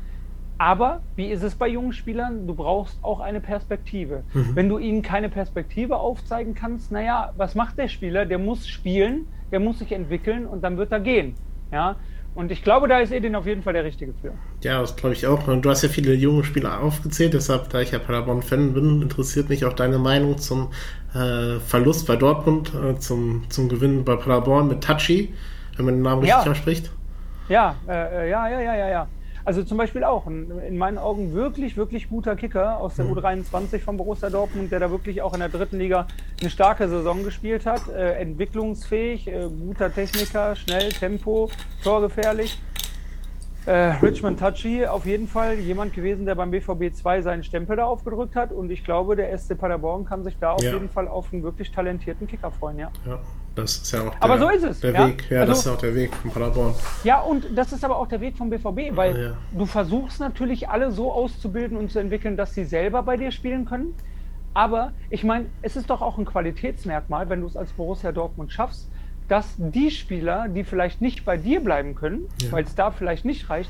Aber wie ist es bei jungen Spielern? Du brauchst auch eine Perspektive. Mhm. Wenn du ihnen keine Perspektive aufzeigen kannst, naja, was macht der Spieler? Der muss spielen, der muss sich entwickeln und dann wird er gehen. Ja, und ich glaube, da ist Edin auf jeden Fall der Richtige für. Ja, das glaube ich auch. Und du hast ja viele junge Spieler aufgezählt, deshalb, da ich ja Paderborn-Fan bin, interessiert mich auch deine Meinung zum äh, Verlust bei Dortmund, äh, zum, zum Gewinn bei Paderborn mit Tachi, wenn man den Namen richtig ausspricht. Ja, äh, äh, ja, ja, ja, ja, ja. Also zum Beispiel auch ein, in meinen Augen wirklich, wirklich guter Kicker aus der mhm. U23 von Borussia Dortmund, der da wirklich auch in der dritten Liga eine starke Saison gespielt hat. Äh, entwicklungsfähig, äh, guter Techniker, schnell, Tempo, torgefährlich. Äh, Richmond Tachi auf jeden Fall jemand gewesen, der beim BVB 2 seinen Stempel da aufgedrückt hat. Und ich glaube, der SC Paderborn kann sich da auf ja. jeden Fall auf einen wirklich talentierten Kicker freuen, ja. ja. Das ist ja auch der, aber so ist es, der ja? Weg. Ja, also, das ist auch der Weg von Paderborn. Ja, und das ist aber auch der Weg vom BVB, weil du versuchst natürlich alle so auszubilden und zu entwickeln, dass sie selber bei dir spielen können. Aber ich meine, es ist doch auch ein Qualitätsmerkmal, wenn du es als Borussia Dortmund schaffst, dass die Spieler, die vielleicht nicht bei dir bleiben können, ja. weil es da vielleicht nicht reicht,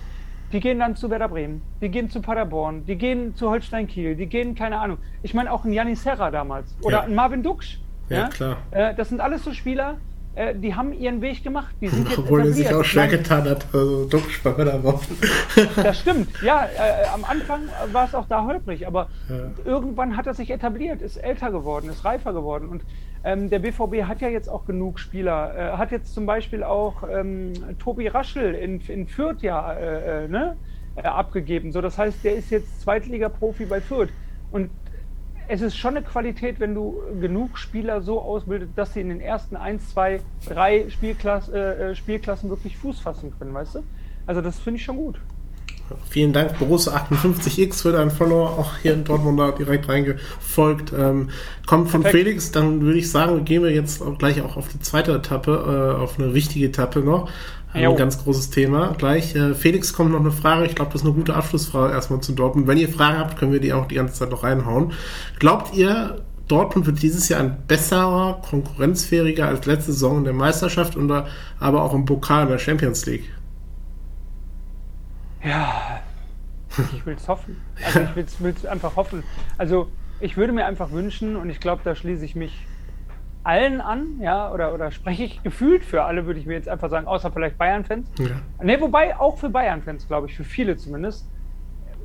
die gehen dann zu Werder Bremen, die gehen zu Paderborn, die gehen zu Holstein Kiel, die gehen, keine Ahnung. Ich meine auch ein Janis Serra damals oder ja. ein Marvin Duksch. Ja, ja? klar. Äh, das sind alles so Spieler, äh, die haben ihren Weg gemacht. Die sind Obwohl er sich auch schwer getan hat, also bei Paderborn. das stimmt, ja. Äh, am Anfang war es auch da holprig, aber irgendwann hat er sich etabliert, ist älter geworden, ist reifer geworden und ähm, der BVB hat ja jetzt auch genug Spieler. Äh, hat jetzt zum Beispiel auch ähm, Tobi Raschel in, in Fürth ja äh, äh, ne, äh, abgegeben. So, das heißt, der ist jetzt Zweitliga-Profi bei Fürth. Und es ist schon eine Qualität, wenn du genug Spieler so ausbildest, dass sie in den ersten 1, 2, 3 Spielklass, äh, Spielklassen wirklich Fuß fassen können, weißt du? Also das finde ich schon gut. Vielen Dank, Borussia58x für dein Follow, auch hier in Dortmund da direkt reingefolgt. Ähm, kommt von Perfekt. Felix, dann würde ich sagen, gehen wir jetzt auch gleich auch auf die zweite Etappe, äh, auf eine wichtige Etappe noch. Ein jo. ganz großes Thema. Gleich, äh, Felix kommt noch eine Frage. Ich glaube, das ist eine gute Abschlussfrage erstmal zu Dortmund. Wenn ihr Fragen habt, können wir die auch die ganze Zeit noch reinhauen. Glaubt ihr, Dortmund wird dieses Jahr ein besserer, konkurrenzfähiger als letzte Saison in der Meisterschaft und aber auch im Pokal in der Champions League? Ja, ich will es hoffen. Also ich will es einfach hoffen. Also ich würde mir einfach wünschen, und ich glaube, da schließe ich mich allen an, ja, oder, oder spreche ich gefühlt für alle, würde ich mir jetzt einfach sagen, außer vielleicht Bayern-Fans. Ja. Ne, wobei auch für Bayern-Fans, glaube ich, für viele zumindest,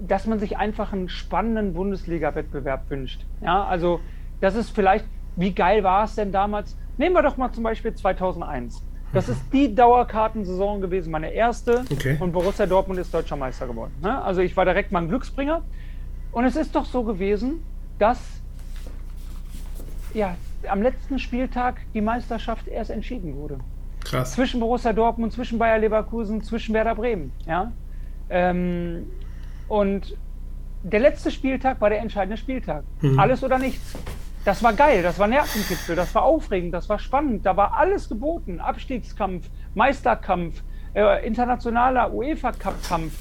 dass man sich einfach einen spannenden Bundesliga-Wettbewerb wünscht. Ja, also das ist vielleicht, wie geil war es denn damals? Nehmen wir doch mal zum Beispiel 2001. Das ist die Dauerkartensaison gewesen, meine erste. Okay. Und Borussia Dortmund ist deutscher Meister geworden. Ne? Also ich war direkt mal ein Glücksbringer. Und es ist doch so gewesen, dass ja, am letzten Spieltag die Meisterschaft erst entschieden wurde. Krass. Zwischen Borussia Dortmund, zwischen Bayer Leverkusen, zwischen Werder Bremen. Ja? Ähm, und der letzte Spieltag war der entscheidende Spieltag. Mhm. Alles oder nichts. Das war geil, das war Nervenkitzel, das war aufregend, das war spannend, da war alles geboten. Abstiegskampf, Meisterkampf, äh, internationaler UEFA-Cup-Kampf.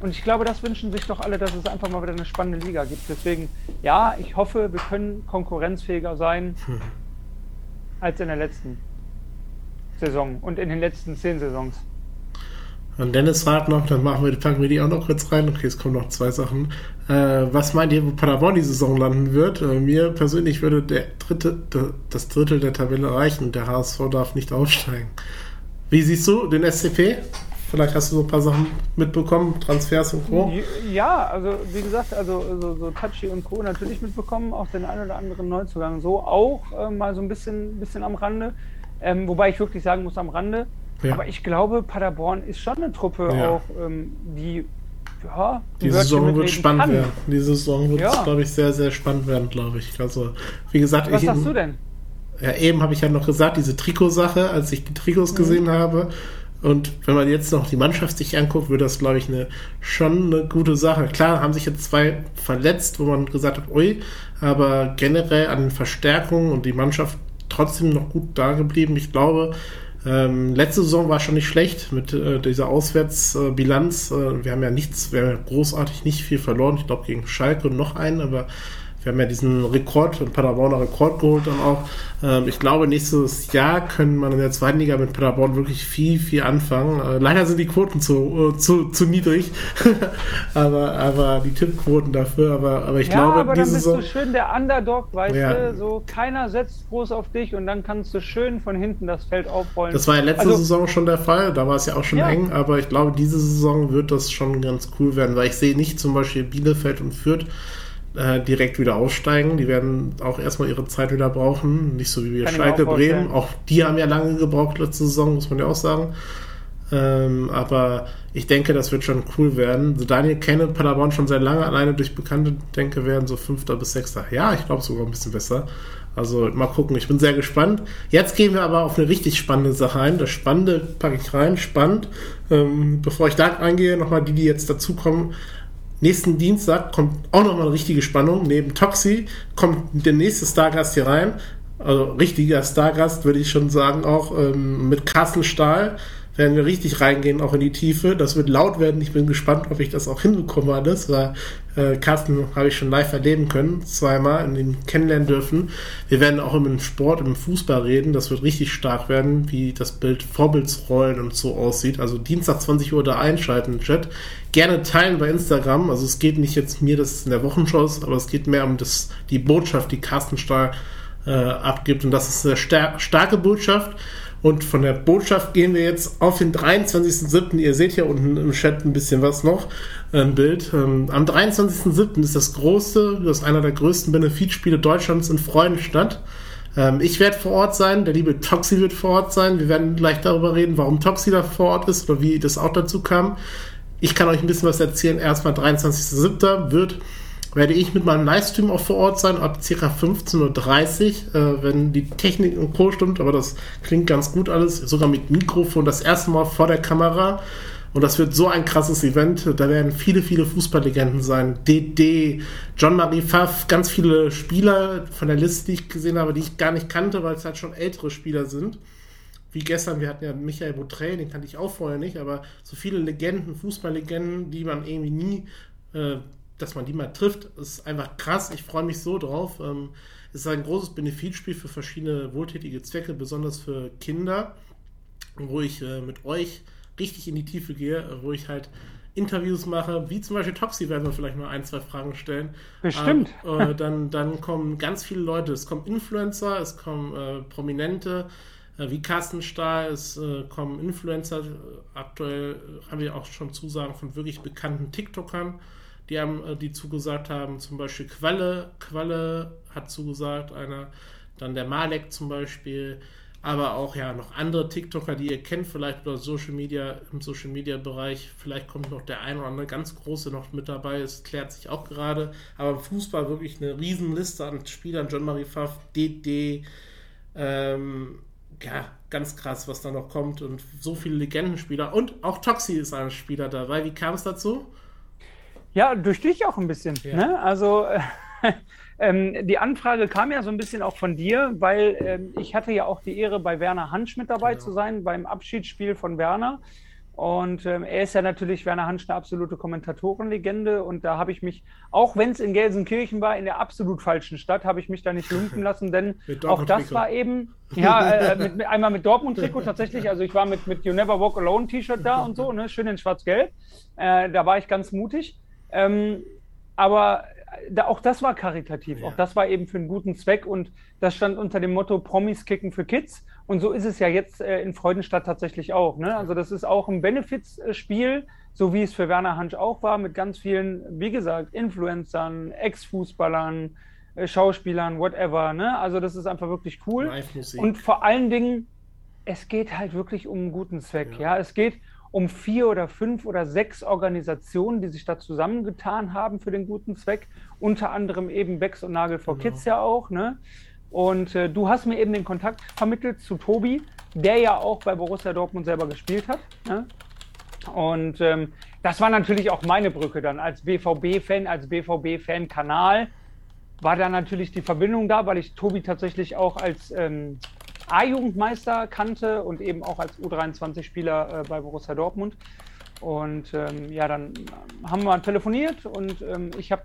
Und ich glaube, das wünschen sich doch alle, dass es einfach mal wieder eine spannende Liga gibt. Deswegen, ja, ich hoffe, wir können konkurrenzfähiger sein hm. als in der letzten Saison und in den letzten zehn Saisons. Und Dennis fragt noch, dann machen wir, packen wir die auch noch kurz rein. Okay, es kommen noch zwei Sachen. Äh, was meint ihr, wo Paderborn die Saison landen wird? Äh, mir persönlich würde der dritte, der, das Drittel der Tabelle reichen der HSV darf nicht aufsteigen. Wie siehst du den SCP? Vielleicht hast du so ein paar Sachen mitbekommen, Transfers und Co. Ja, also wie gesagt, also so, so Tachi und Co. natürlich mitbekommen, auch den einen oder anderen Neuzugang. So auch äh, mal so ein bisschen, bisschen am Rande. Ähm, wobei ich wirklich sagen muss, am Rande ja. Aber ich glaube, Paderborn ist schon eine Truppe ja. auch, ähm, die ja, die Saison wird spannend kann. werden. Die Saison wird, ja. glaube ich, sehr, sehr spannend werden, glaube ich. Also, wie gesagt, Was ich, sagst du denn? Ja, eben habe ich ja noch gesagt, diese Trikotsache, als ich die Trikots mhm. gesehen habe. Und wenn man jetzt noch die Mannschaft sich anguckt, wird das, glaube ich, eine, schon eine gute Sache. Klar, haben sich jetzt zwei verletzt, wo man gesagt hat, ui, aber generell an Verstärkungen und die Mannschaft trotzdem noch gut da geblieben. Ich glaube, ähm, letzte Saison war schon nicht schlecht mit äh, dieser Auswärtsbilanz. Äh, wir haben ja nichts, wir haben ja großartig nicht viel verloren. Ich glaube gegen Schalke noch einen, aber wir haben ja diesen Rekord, den Paderborner Rekord geholt dann auch. Ähm, ich glaube, nächstes Jahr können man in der zweiten Liga mit Paderborn wirklich viel, viel anfangen. Äh, leider sind die Quoten zu, äh, zu, zu niedrig, aber, aber die Tippquoten dafür, aber, aber ich ja, glaube, aber dann bist Saison, du schön der Underdog, weißt ja. du, so keiner setzt groß auf dich und dann kannst du schön von hinten das Feld aufrollen. Das war ja letzte also, Saison schon der Fall, da war es ja auch schon ja. eng, aber ich glaube, diese Saison wird das schon ganz cool werden, weil ich sehe nicht zum Beispiel Bielefeld und Fürth äh, direkt wieder aussteigen. Die werden auch erstmal ihre Zeit wieder brauchen. Nicht so wie wir Schalke Bremen. Auch die haben ja lange gebraucht letzte Saison, muss man ja auch sagen. Ähm, aber ich denke, das wird schon cool werden. So Daniel kenne Paderborn schon sehr lange, alleine durch Bekannte, denke, werden so Fünfter bis Sechster. Ja, ich glaube sogar ein bisschen besser. Also mal gucken, ich bin sehr gespannt. Jetzt gehen wir aber auf eine richtig spannende Sache ein. Das Spannende packe ich rein, spannend. Ähm, bevor ich da eingehe, nochmal die, die jetzt dazukommen. Nächsten Dienstag kommt auch nochmal eine richtige Spannung. Neben Toxi kommt der nächste Stargast hier rein. Also richtiger Stargast, würde ich schon sagen, auch ähm, mit Carsten Stahl werden wir richtig reingehen, auch in die Tiefe. Das wird laut werden. Ich bin gespannt, ob ich das auch hinbekomme alles, weil äh, Carsten habe ich schon live erleben können, zweimal, in den kennenlernen dürfen. Wir werden auch im Sport, im Fußball reden. Das wird richtig stark werden, wie das Bild Vorbildsrollen und so aussieht. Also Dienstag 20 Uhr da einschalten, Chat. Gerne teilen bei Instagram. Also es geht nicht jetzt mir, das in der Wochenschau ist, aber es geht mehr um das, die Botschaft, die Carsten Stahl äh, abgibt. Und das ist eine star starke Botschaft. Und von der Botschaft gehen wir jetzt auf den 23.07. Ihr seht hier unten im Chat ein bisschen was noch, ein Bild. Ähm, am 23.07. ist das große, das ist einer der größten Benefizspiele Deutschlands in Freudenstadt. Ähm, ich werde vor Ort sein, der liebe Toxi wird vor Ort sein. Wir werden gleich darüber reden, warum Toxi da vor Ort ist oder wie das auch dazu kam. Ich kann euch ein bisschen was erzählen. Erstmal 23.07. wird werde ich mit meinem Livestream auch vor Ort sein, ab ca. 15.30 Uhr, äh, wenn die Technik und Co. stimmt, aber das klingt ganz gut alles, sogar mit Mikrofon, das erste Mal vor der Kamera. Und das wird so ein krasses Event. Da werden viele, viele Fußballlegenden sein. DD, John Marie Pfaff, ganz viele Spieler von der Liste, die ich gesehen habe, die ich gar nicht kannte, weil es halt schon ältere Spieler sind. Wie gestern, wir hatten ja Michael Boutrey, den kannte ich auch vorher nicht, aber so viele Legenden, Fußballlegenden, die man irgendwie nie äh, dass man die mal trifft, ist einfach krass. Ich freue mich so drauf. Ähm, es ist ein großes Benefizspiel für verschiedene wohltätige Zwecke, besonders für Kinder, wo ich äh, mit euch richtig in die Tiefe gehe, wo ich halt Interviews mache, wie zum Beispiel Toxi werden wir vielleicht mal ein, zwei Fragen stellen. Bestimmt. Ähm, äh, dann, dann kommen ganz viele Leute. Es kommen Influencer, es kommen äh, Prominente, äh, wie Carsten Stahl, es äh, kommen Influencer. Aktuell haben wir auch schon Zusagen von wirklich bekannten TikTokern die haben, äh, die zugesagt haben, zum Beispiel Qualle, Qualle hat zugesagt, einer, dann der Malek zum Beispiel, aber auch ja noch andere TikToker, die ihr kennt, vielleicht oder Social Media, im Social Media Bereich, vielleicht kommt noch der ein oder andere ganz große noch mit dabei, es klärt sich auch gerade, aber im Fußball wirklich eine Riesenliste an Spielern, John-Marie Pfaff, DD, ähm, ja, ganz krass, was da noch kommt. Und so viele Legendenspieler. Und auch Toxi ist ein Spieler dabei. Wie kam es dazu? Ja, durch dich auch ein bisschen. Ja. Ne? Also äh, ähm, die Anfrage kam ja so ein bisschen auch von dir, weil ähm, ich hatte ja auch die Ehre, bei Werner Hansch mit dabei genau. zu sein, beim Abschiedsspiel von Werner. Und ähm, er ist ja natürlich, Werner Hansch, eine absolute Kommentatorenlegende. Und da habe ich mich, auch wenn es in Gelsenkirchen war, in der absolut falschen Stadt, habe ich mich da nicht lumpen lassen, denn auch das war eben, ja, äh, mit, mit, einmal mit Dortmund-Trikot tatsächlich. Also ich war mit, mit You Never Walk Alone T-Shirt da und so, ne, schön in Schwarz-Gelb. Äh, da war ich ganz mutig. Ähm, aber da, auch das war karitativ, ja. auch das war eben für einen guten Zweck und das stand unter dem Motto Promis kicken für Kids. Und so ist es ja jetzt äh, in Freudenstadt tatsächlich auch. Ne? Also das ist auch ein Benefits-Spiel, so wie es für Werner Hansch auch war, mit ganz vielen, wie gesagt, Influencern, Ex-Fußballern, äh, Schauspielern, whatever. Ne? Also das ist einfach wirklich cool. Und vor allen Dingen, es geht halt wirklich um einen guten Zweck. Ja, ja? es geht um vier oder fünf oder sechs Organisationen, die sich da zusammengetan haben für den guten Zweck. Unter anderem eben Becks und Nagel for genau. Kids ja auch. Ne? Und äh, du hast mir eben den Kontakt vermittelt zu Tobi, der ja auch bei Borussia Dortmund selber gespielt hat. Ne? Und ähm, das war natürlich auch meine Brücke dann als BVB-Fan, als BVB-Fan-Kanal war da natürlich die Verbindung da, weil ich Tobi tatsächlich auch als ähm, A-Jugendmeister kannte und eben auch als U23-Spieler äh, bei Borussia Dortmund. Und ähm, ja, dann haben wir telefoniert und ähm, ich habe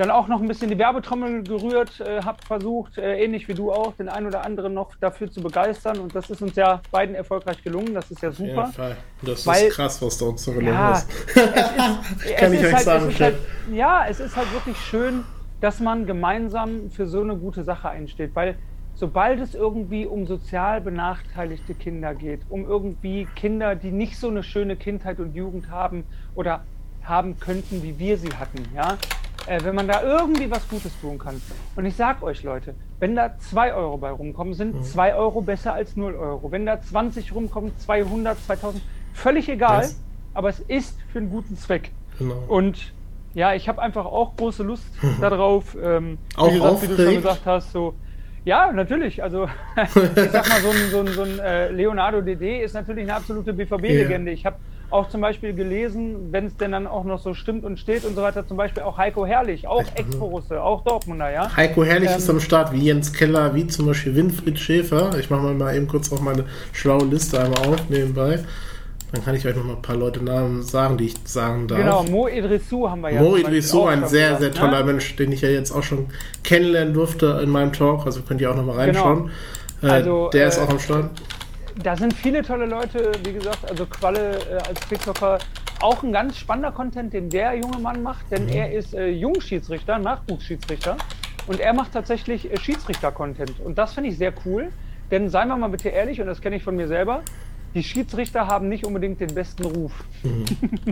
dann auch noch ein bisschen die Werbetrommel gerührt, äh, habe versucht, äh, ähnlich wie du auch, den einen oder anderen noch dafür zu begeistern. Und das ist uns ja beiden erfolgreich gelungen. Das ist ja super. Ja, Fall. Das weil, ist krass, was da uns so gelungen ja, ist. ist Kann ich euch halt, sagen. Halt, ja, es ist halt wirklich schön, dass man gemeinsam für so eine gute Sache einsteht. Weil sobald es irgendwie um sozial benachteiligte Kinder geht, um irgendwie Kinder, die nicht so eine schöne Kindheit und Jugend haben oder haben könnten, wie wir sie hatten, ja, äh, wenn man da irgendwie was Gutes tun kann. Und ich sag euch, Leute, wenn da 2 Euro bei rumkommen, sind 2 mhm. Euro besser als 0 Euro. Wenn da 20 rumkommen, 200, 2000, Völlig egal, Was? aber es ist für einen guten Zweck. Genau. Und ja, ich habe einfach auch große Lust darauf. Ähm, auch wie, gesagt, wie du schon gesagt hast, so ja, natürlich. Also ich sag mal, so ein, so ein, so ein äh, Leonardo DD ist natürlich eine absolute BVB-Legende. Ja. Ich habe auch zum Beispiel gelesen, wenn es denn dann auch noch so stimmt und steht und so weiter, zum Beispiel auch Heiko Herrlich, auch Ex-Borusse, auch Dortmunder, ja. Heiko Herrlich ähm, ist am Start, wie Jens Keller, wie zum Beispiel Winfried Schäfer. Ich mache mal eben kurz auch meine schlaue Liste einmal auf nebenbei. Dann kann ich euch noch mal ein paar Leute Namen sagen, die ich sagen darf. Genau, Mo Idrissou haben wir ja. Mo Idrissou, ein sehr, sehr toller ne? Mensch, den ich ja jetzt auch schon kennenlernen durfte in meinem Talk. Also könnt ihr auch noch mal reinschauen. Genau. Äh, also, der äh, ist auch am Start. Da sind viele tolle Leute, wie gesagt, also Qualle äh, als TikToker. Auch ein ganz spannender Content, den der junge Mann macht, denn mhm. er ist äh, Jungschiedsrichter, Nachwuchsschiedsrichter. Und er macht tatsächlich äh, Schiedsrichter-Content. Und das finde ich sehr cool. Denn seien wir mal bitte ehrlich, und das kenne ich von mir selber, die Schiedsrichter haben nicht unbedingt den besten Ruf. Mhm.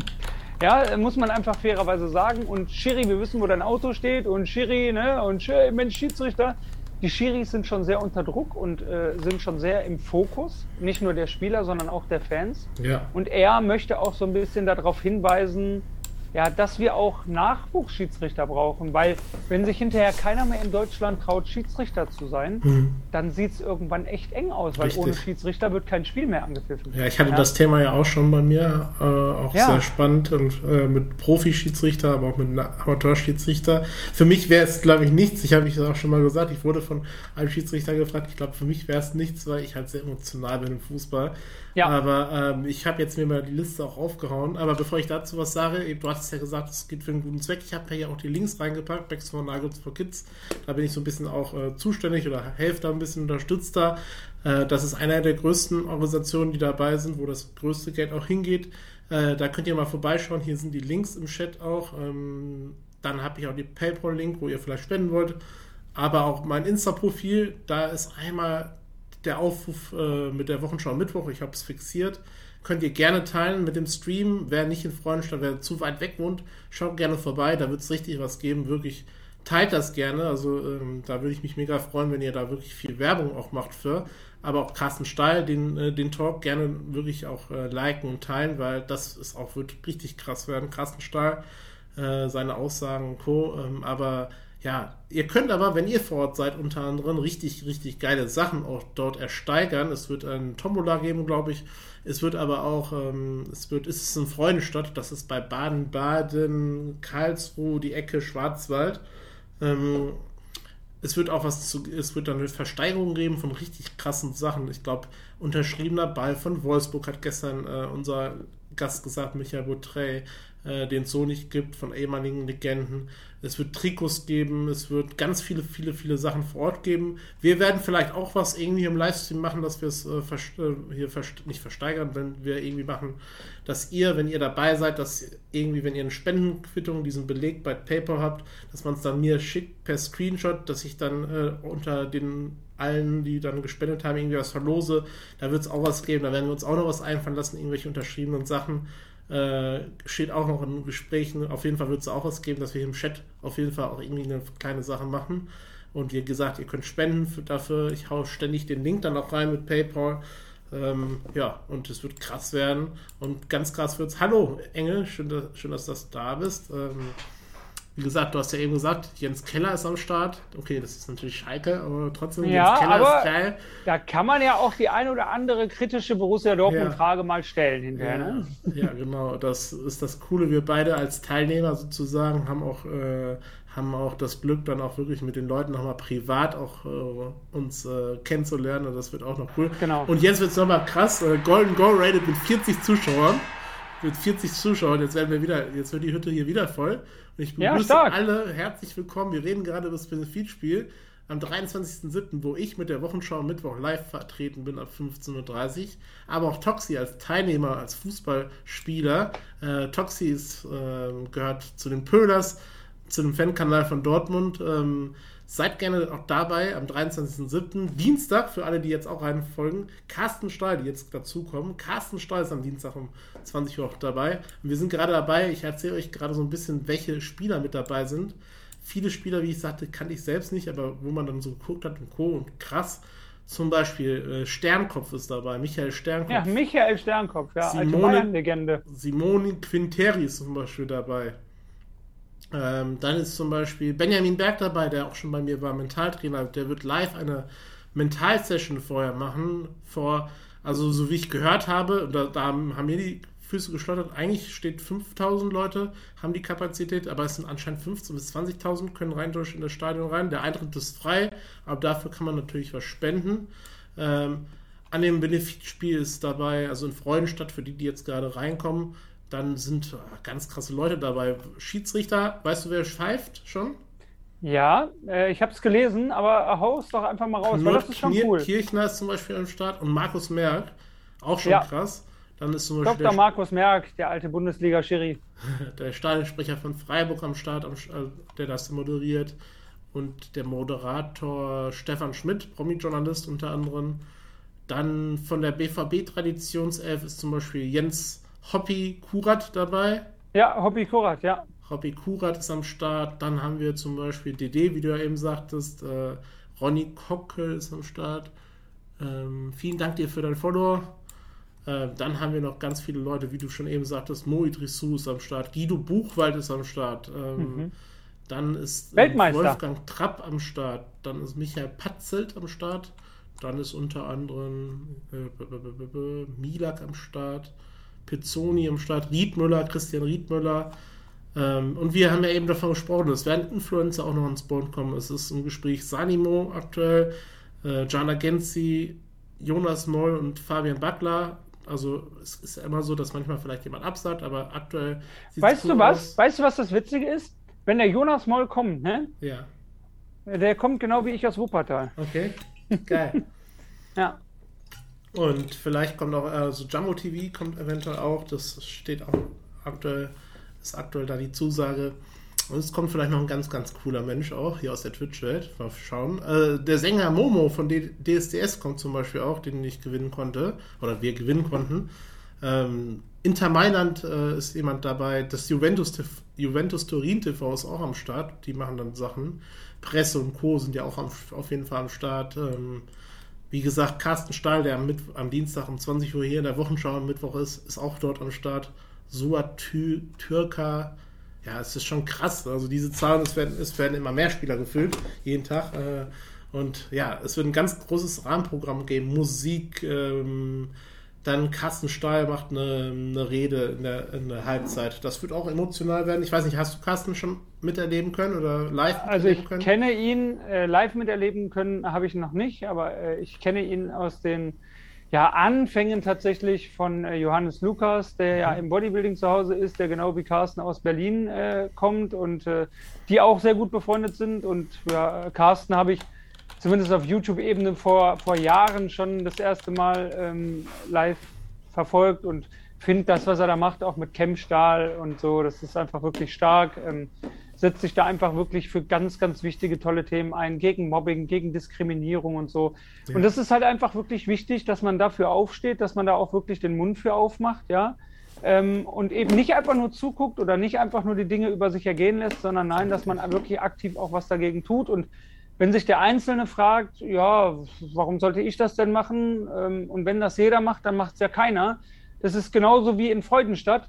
ja, muss man einfach fairerweise sagen. Und Schiri, wir wissen, wo dein Auto steht. Und Schiri, ne? Und Schiri, Mensch, Schiedsrichter. Die Schiris sind schon sehr unter Druck und äh, sind schon sehr im Fokus. Nicht nur der Spieler, sondern auch der Fans. Ja. Und er möchte auch so ein bisschen darauf hinweisen, ja, dass wir auch Nachwuchsschiedsrichter brauchen, weil wenn sich hinterher keiner mehr in Deutschland traut, Schiedsrichter zu sein, mhm. dann sieht es irgendwann echt eng aus, weil Richtig. ohne Schiedsrichter wird kein Spiel mehr angepfiffen. Ja, ich hatte ja. das Thema ja auch schon bei mir, äh, auch ja. sehr spannend und äh, mit Profi-Schiedsrichter, aber auch mit Amateurschiedsrichter. Für mich wäre es, glaube ich, nichts. Ich habe es auch schon mal gesagt, ich wurde von einem Schiedsrichter gefragt, ich glaube, für mich wäre es nichts, weil ich halt sehr emotional bin im Fußball. Ja. Aber ähm, ich habe jetzt mir mal die Liste auch aufgehauen. Aber bevor ich dazu was sage, du hattest ja gesagt, es geht für einen guten Zweck. Ich habe ja auch die Links reingepackt, Backs for Nuggets for Kids. Da bin ich so ein bisschen auch äh, zuständig oder helfe da ein bisschen unterstützt da. Äh, das ist einer der größten Organisationen, die dabei sind, wo das größte Geld auch hingeht. Äh, da könnt ihr mal vorbeischauen. Hier sind die Links im Chat auch. Ähm, dann habe ich auch die PayPal-Link, wo ihr vielleicht spenden wollt. Aber auch mein Insta-Profil, da ist einmal der Aufruf äh, mit der Wochenschau Mittwoch, ich habe es fixiert. Könnt ihr gerne teilen mit dem Stream. Wer nicht in Freudenstadt, wer zu weit weg wohnt, schaut gerne vorbei. Da wird es richtig was geben. Wirklich teilt das gerne. Also ähm, da würde ich mich mega freuen, wenn ihr da wirklich viel Werbung auch macht für. Aber auch Carsten Steil, den, äh, den Talk gerne wirklich auch äh, liken und teilen, weil das ist auch wird richtig krass werden. Carsten Steil, äh, seine Aussagen und Co. Ähm, aber ja, ihr könnt aber, wenn ihr vor Ort seid, unter anderem richtig, richtig geile Sachen auch dort ersteigern. Es wird ein Tombola geben, glaube ich. Es wird aber auch, ähm, es wird, ist es in Freudenstadt, das ist bei Baden-Baden, Karlsruhe, die Ecke Schwarzwald. Ähm, es wird auch was zu, es wird dann eine Versteigerung geben von richtig krassen Sachen. Ich glaube, unterschriebener Ball von Wolfsburg hat gestern äh, unser Gast gesagt, Michael Boutrey, äh, den es so nicht gibt, von ehemaligen Legenden. Es wird Trikots geben, es wird ganz viele, viele, viele Sachen vor Ort geben. Wir werden vielleicht auch was irgendwie im Livestream machen, dass wir es äh, äh, hier verst nicht versteigern, wenn wir irgendwie machen, dass ihr, wenn ihr dabei seid, dass irgendwie, wenn ihr eine Spendenquittung, diesen Beleg bei PayPal habt, dass man es dann mir schickt per Screenshot, dass ich dann äh, unter den allen, die dann gespendet haben, irgendwie was verlose. Da wird es auch was geben, da werden wir uns auch noch was einfallen lassen, irgendwelche unterschriebenen Sachen. Äh, steht auch noch in Gesprächen. Auf jeden Fall wird es auch was geben, dass wir im Chat auf jeden Fall auch irgendwie eine kleine Sache machen. Und wie gesagt, ihr könnt spenden für, dafür. Ich hau ständig den Link dann auch rein mit PayPal. Ähm, ja, und es wird krass werden. Und ganz krass wird es. Hallo, Engel, schön, dass, schön, dass du da bist. Ähm, wie gesagt, du hast ja eben gesagt, Jens Keller ist am Start. Okay, das ist natürlich Schalke, aber trotzdem, ja, Jens Keller aber ist geil. Da kann man ja auch die ein oder andere kritische Borussia Dortmund-Frage ja. mal stellen hinterher. Ja, ne? ja, genau. Das ist das Coole. Wir beide als Teilnehmer sozusagen haben auch, äh, haben auch das Glück, dann auch wirklich mit den Leuten nochmal privat auch äh, uns äh, kennenzulernen. Und das wird auch noch cool. Genau. Und jetzt wird es nochmal krass. Äh, Golden Goal rated mit 40 Zuschauern mit 40 Zuschauern. Jetzt werden wir wieder, jetzt wird die Hütte hier wieder voll. Ich begrüße ja, alle herzlich willkommen. Wir reden gerade über das Benefitspiel am 23.07., wo ich mit der Wochenschau Mittwoch live vertreten bin ab 15.30 Uhr. Aber auch Toxi als Teilnehmer, als Fußballspieler. Äh, Toxi ist, äh, gehört zu den Pölers, zu dem Fankanal von Dortmund. Ähm, Seid gerne auch dabei am 23.07. Dienstag, für alle, die jetzt auch reinfolgen, Carsten Stahl, die jetzt dazukommen. Carsten Stahl ist am Dienstag um 20 Uhr auch dabei. Und wir sind gerade dabei, ich erzähle euch gerade so ein bisschen, welche Spieler mit dabei sind. Viele Spieler, wie ich sagte, kannte ich selbst nicht, aber wo man dann so geguckt hat und Co. und krass. Zum Beispiel äh, Sternkopf ist dabei, Michael Sternkopf. Ja, Michael Sternkopf, ja, Simone, alte Bayern-Legende. Simone Quinteri ist zum Beispiel dabei. Ähm, dann ist zum Beispiel Benjamin Berg dabei, der auch schon bei mir war, Mentaltrainer. Der wird live eine Mentalsession vorher machen, vor, also so wie ich gehört habe, da, da haben mir die Füße geschlottert. Eigentlich steht 5000 Leute, haben die Kapazität, aber es sind anscheinend 15.000 bis 20.000 können rein durch in das Stadion rein. Der Eintritt ist frei, aber dafür kann man natürlich was spenden. Ähm, an dem Benefitspiel ist dabei, also in Freudenstadt, für die, die jetzt gerade reinkommen, dann sind ganz krasse Leute dabei. Schiedsrichter, weißt du, wer pfeift schon? Ja, äh, ich habe es gelesen, aber hau es doch einfach mal raus, Knut das ist schon cool. Kirchner ist zum Beispiel am Start und Markus Merck, auch schon ja. krass. Dann ist zum Beispiel Dr. Markus Merck, der alte Bundesliga-Schiri. Der Stadionsprecher von Freiburg am Start, äh, der das moderiert. Und der Moderator Stefan Schmidt, Promi-Journalist unter anderem. Dann von der BVB-Traditionself ist zum Beispiel Jens Hoppi Kurat dabei. Ja, Hoppi Kurat, ja. Hoppi Kurat ist am Start. Dann haben wir zum Beispiel DD, wie du ja eben sagtest. Äh, Ronny Kockel ist am Start. Ähm, vielen Dank dir für dein Follow. Äh, dann haben wir noch ganz viele Leute, wie du schon eben sagtest, Mo Idrissou ist am Start, Guido Buchwald ist am Start, ähm, mhm. dann ist äh, Wolfgang Trapp am Start, dann ist Michael Patzelt am Start, dann ist unter anderem äh, Milak am Start, Pizzoni am Start, Riedmüller, Christian Riedmüller. Ähm, und wir haben ja eben davon gesprochen, es werden Influencer auch noch ins Board kommen. Es ist im Gespräch Sanimo aktuell, äh, Jana Genzi, Jonas Moll und Fabian Backler also es ist ja immer so, dass manchmal vielleicht jemand absagt, aber aktuell. Weißt du was? Aus. Weißt du, was das Witzige ist? Wenn der Jonas Moll kommt, ne? Ja. Der kommt genau wie ich aus Wuppertal. Okay. Geil. ja. Und vielleicht kommt auch, also Jumbo TV kommt eventuell auch, das steht auch aktuell, ist aktuell da die Zusage. Und es kommt vielleicht noch ein ganz, ganz cooler Mensch auch hier aus der Twitch-Welt. Mal schauen. Äh, der Sänger Momo von D DSDS kommt zum Beispiel auch, den ich gewinnen konnte. Oder wir gewinnen konnten. Ähm, Inter Mailand äh, ist jemand dabei. Das Juventus, Juventus Turin TV ist auch am Start. Die machen dann Sachen. Presse und Co. sind ja auch am, auf jeden Fall am Start. Ähm, wie gesagt, Carsten Stahl, der am, Mit am Dienstag um 20 Uhr hier in der Wochenschau am Mittwoch ist, ist auch dort am Start. Suat Türka ja, es ist schon krass. Also diese Zahlen, es werden, es werden immer mehr Spieler gefüllt, jeden Tag. Äh, und ja, es wird ein ganz großes Rahmenprogramm geben. Musik, ähm, dann Carsten Stahl macht eine, eine Rede in der, in der, Halbzeit. Das wird auch emotional werden. Ich weiß nicht, hast du Carsten schon miterleben können oder live also miterleben können? Also ich kenne ihn, äh, live miterleben können habe ich noch nicht, aber äh, ich kenne ihn aus den ja, Anfängen tatsächlich von äh, Johannes Lukas, der ja mhm. im Bodybuilding zu Hause ist, der genau wie Carsten aus Berlin äh, kommt und äh, die auch sehr gut befreundet sind. Und ja, Carsten habe ich zumindest auf YouTube-Ebene vor, vor Jahren schon das erste Mal ähm, live verfolgt und finde das, was er da macht, auch mit Chemstahl und so, das ist einfach wirklich stark. Ähm, setzt sich da einfach wirklich für ganz, ganz wichtige, tolle Themen ein, gegen Mobbing, gegen Diskriminierung und so. Ja. Und das ist halt einfach wirklich wichtig, dass man dafür aufsteht, dass man da auch wirklich den Mund für aufmacht, ja. Ähm, und eben nicht einfach nur zuguckt oder nicht einfach nur die Dinge über sich ergehen lässt, sondern nein, dass man wirklich aktiv auch was dagegen tut. Und wenn sich der Einzelne fragt, ja, warum sollte ich das denn machen? Ähm, und wenn das jeder macht, dann macht es ja keiner. Das ist genauso wie in Freudenstadt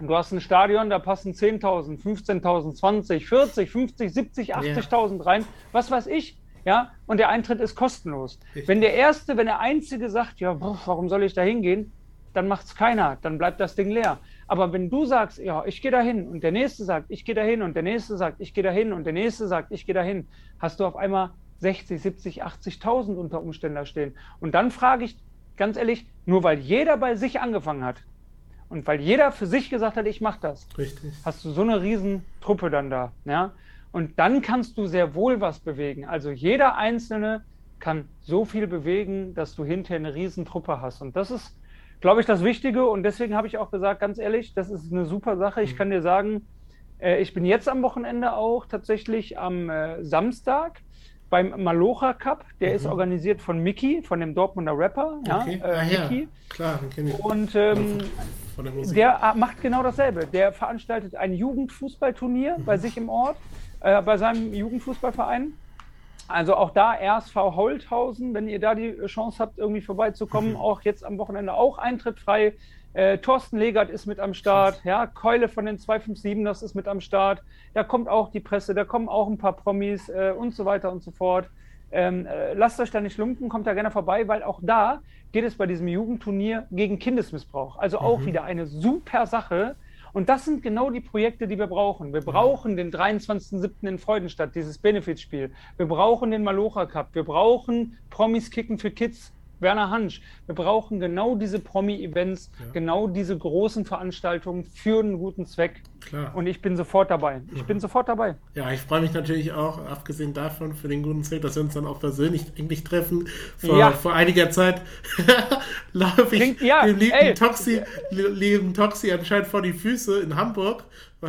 Du hast ein Stadion, da passen 10.000, 15.000, 20, 40, 50, 70, 80.000 rein, was weiß ich. Ja, und der Eintritt ist kostenlos. Richtig. Wenn der Erste, wenn der Einzige sagt, ja, boah, warum soll ich da hingehen, dann macht es keiner, dann bleibt das Ding leer. Aber wenn du sagst, ja, ich gehe da hin und der Nächste sagt, ich gehe da hin und der Nächste sagt, ich gehe da hin und der Nächste sagt, ich gehe da hin, hast du auf einmal 60, 70, 80.000 unter Umständen da stehen. Und dann frage ich ganz ehrlich, nur weil jeder bei sich angefangen hat, und weil jeder für sich gesagt hat, ich mache das, Richtig. hast du so eine riesen Truppe dann da. Ja? Und dann kannst du sehr wohl was bewegen. Also jeder Einzelne kann so viel bewegen, dass du hinterher eine riesen Truppe hast. Und das ist, glaube ich, das Wichtige. Und deswegen habe ich auch gesagt, ganz ehrlich, das ist eine super Sache. Ich mhm. kann dir sagen, äh, ich bin jetzt am Wochenende auch tatsächlich am äh, Samstag beim Malocha Cup. Der mhm. ist organisiert von Mickey, von dem Dortmunder Rapper. Okay. Ja, äh, ah, Mickey. Ja. Klar, den kenne ich. Und ähm, der, der, macht genau dasselbe. Der veranstaltet ein Jugendfußballturnier mhm. bei sich im Ort, äh, bei seinem Jugendfußballverein. Also auch da RSV Holthausen, wenn ihr da die Chance habt, irgendwie vorbeizukommen, mhm. auch jetzt am Wochenende auch Eintritt frei. Äh, Thorsten Legert ist mit am Start, ja, Keule von den 257 das ist mit am Start. Da kommt auch die Presse, da kommen auch ein paar Promis äh, und so weiter und so fort. Ähm, äh, lasst euch da nicht lumpen, kommt da gerne vorbei, weil auch da geht es bei diesem Jugendturnier gegen Kindesmissbrauch. Also auch mhm. wieder eine super Sache. Und das sind genau die Projekte, die wir brauchen. Wir brauchen den 23.07. in Freudenstadt, dieses Benefitspiel. Wir brauchen den Malocha Cup. Wir brauchen Promis Kicken für Kids. Werner Hansch. Wir brauchen genau diese Promi-Events, ja. genau diese großen Veranstaltungen für einen guten Zweck. Klar. Und ich bin sofort dabei. Ich mhm. bin sofort dabei. Ja, ich freue mich natürlich auch, abgesehen davon, für den guten Zweck, dass wir uns dann auch persönlich eigentlich treffen. Vor, ja. vor einiger Zeit laufe ich Klingt, ja, dem lieben Toxi, lieben Toxi anscheinend vor die Füße in Hamburg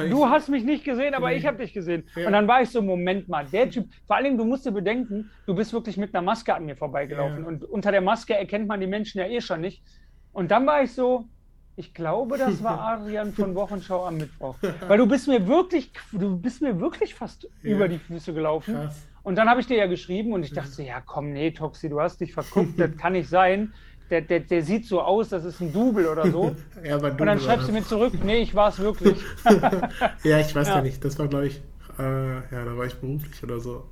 Du hast mich nicht gesehen, aber ich habe dich gesehen. Ja. Und dann war ich so, Moment mal, der Typ, vor allem, du musst dir bedenken, du bist wirklich mit einer Maske an mir vorbeigelaufen. Ja. Und unter der Maske erkennt man die Menschen ja eh schon nicht. Und dann war ich so, ich glaube, das war Adrian von Wochenschau am Mittwoch. Weil du bist mir wirklich, du bist mir wirklich fast ja. über die Füße gelaufen. Krass. Und dann habe ich dir ja geschrieben und ich dachte, ja komm, nee, Toxi, du hast dich verguckt, das kann nicht sein der, der, der sieht so aus, das ist ein Double oder so. ja, aber und dann schreibst du mir zurück, nee, ich war es wirklich. ja, ich weiß ja. ja nicht. Das war, glaube ich, äh, ja, da war ich beruflich oder so.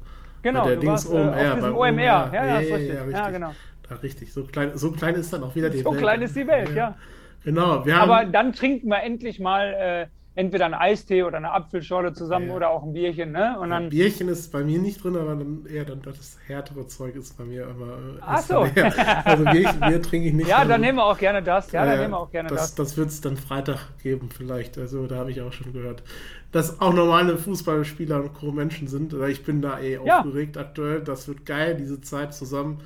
Genau, der Dings OMR. Äh, OMR. OMR. Ja, ja, ja, ja, ja, ja, genau. Da, richtig. So klein, so klein ist dann auch wieder die so Welt. So klein ist die Welt, ja. Genau. Wir haben, aber dann trinken wir endlich mal äh, entweder ein Eistee oder eine Apfelschorle zusammen ja. oder auch ein Bierchen, ne? Und dann, Bierchen ist bei mir nicht drin, aber dann eher dann das härtere Zeug ist bei mir immer. Äh, Ach so. also Bierchen, Bier trinke ich nicht. Ja, dann nehmen wir auch gerne das. Ja, dann nehmen wir auch gerne das. Das, das wird es dann Freitag geben, vielleicht. Also da habe ich auch schon gehört, dass auch normale Fußballspieler und Co-Menschen sind. Ich bin da eh ja. aufgeregt aktuell. Das wird geil, diese Zeit zusammen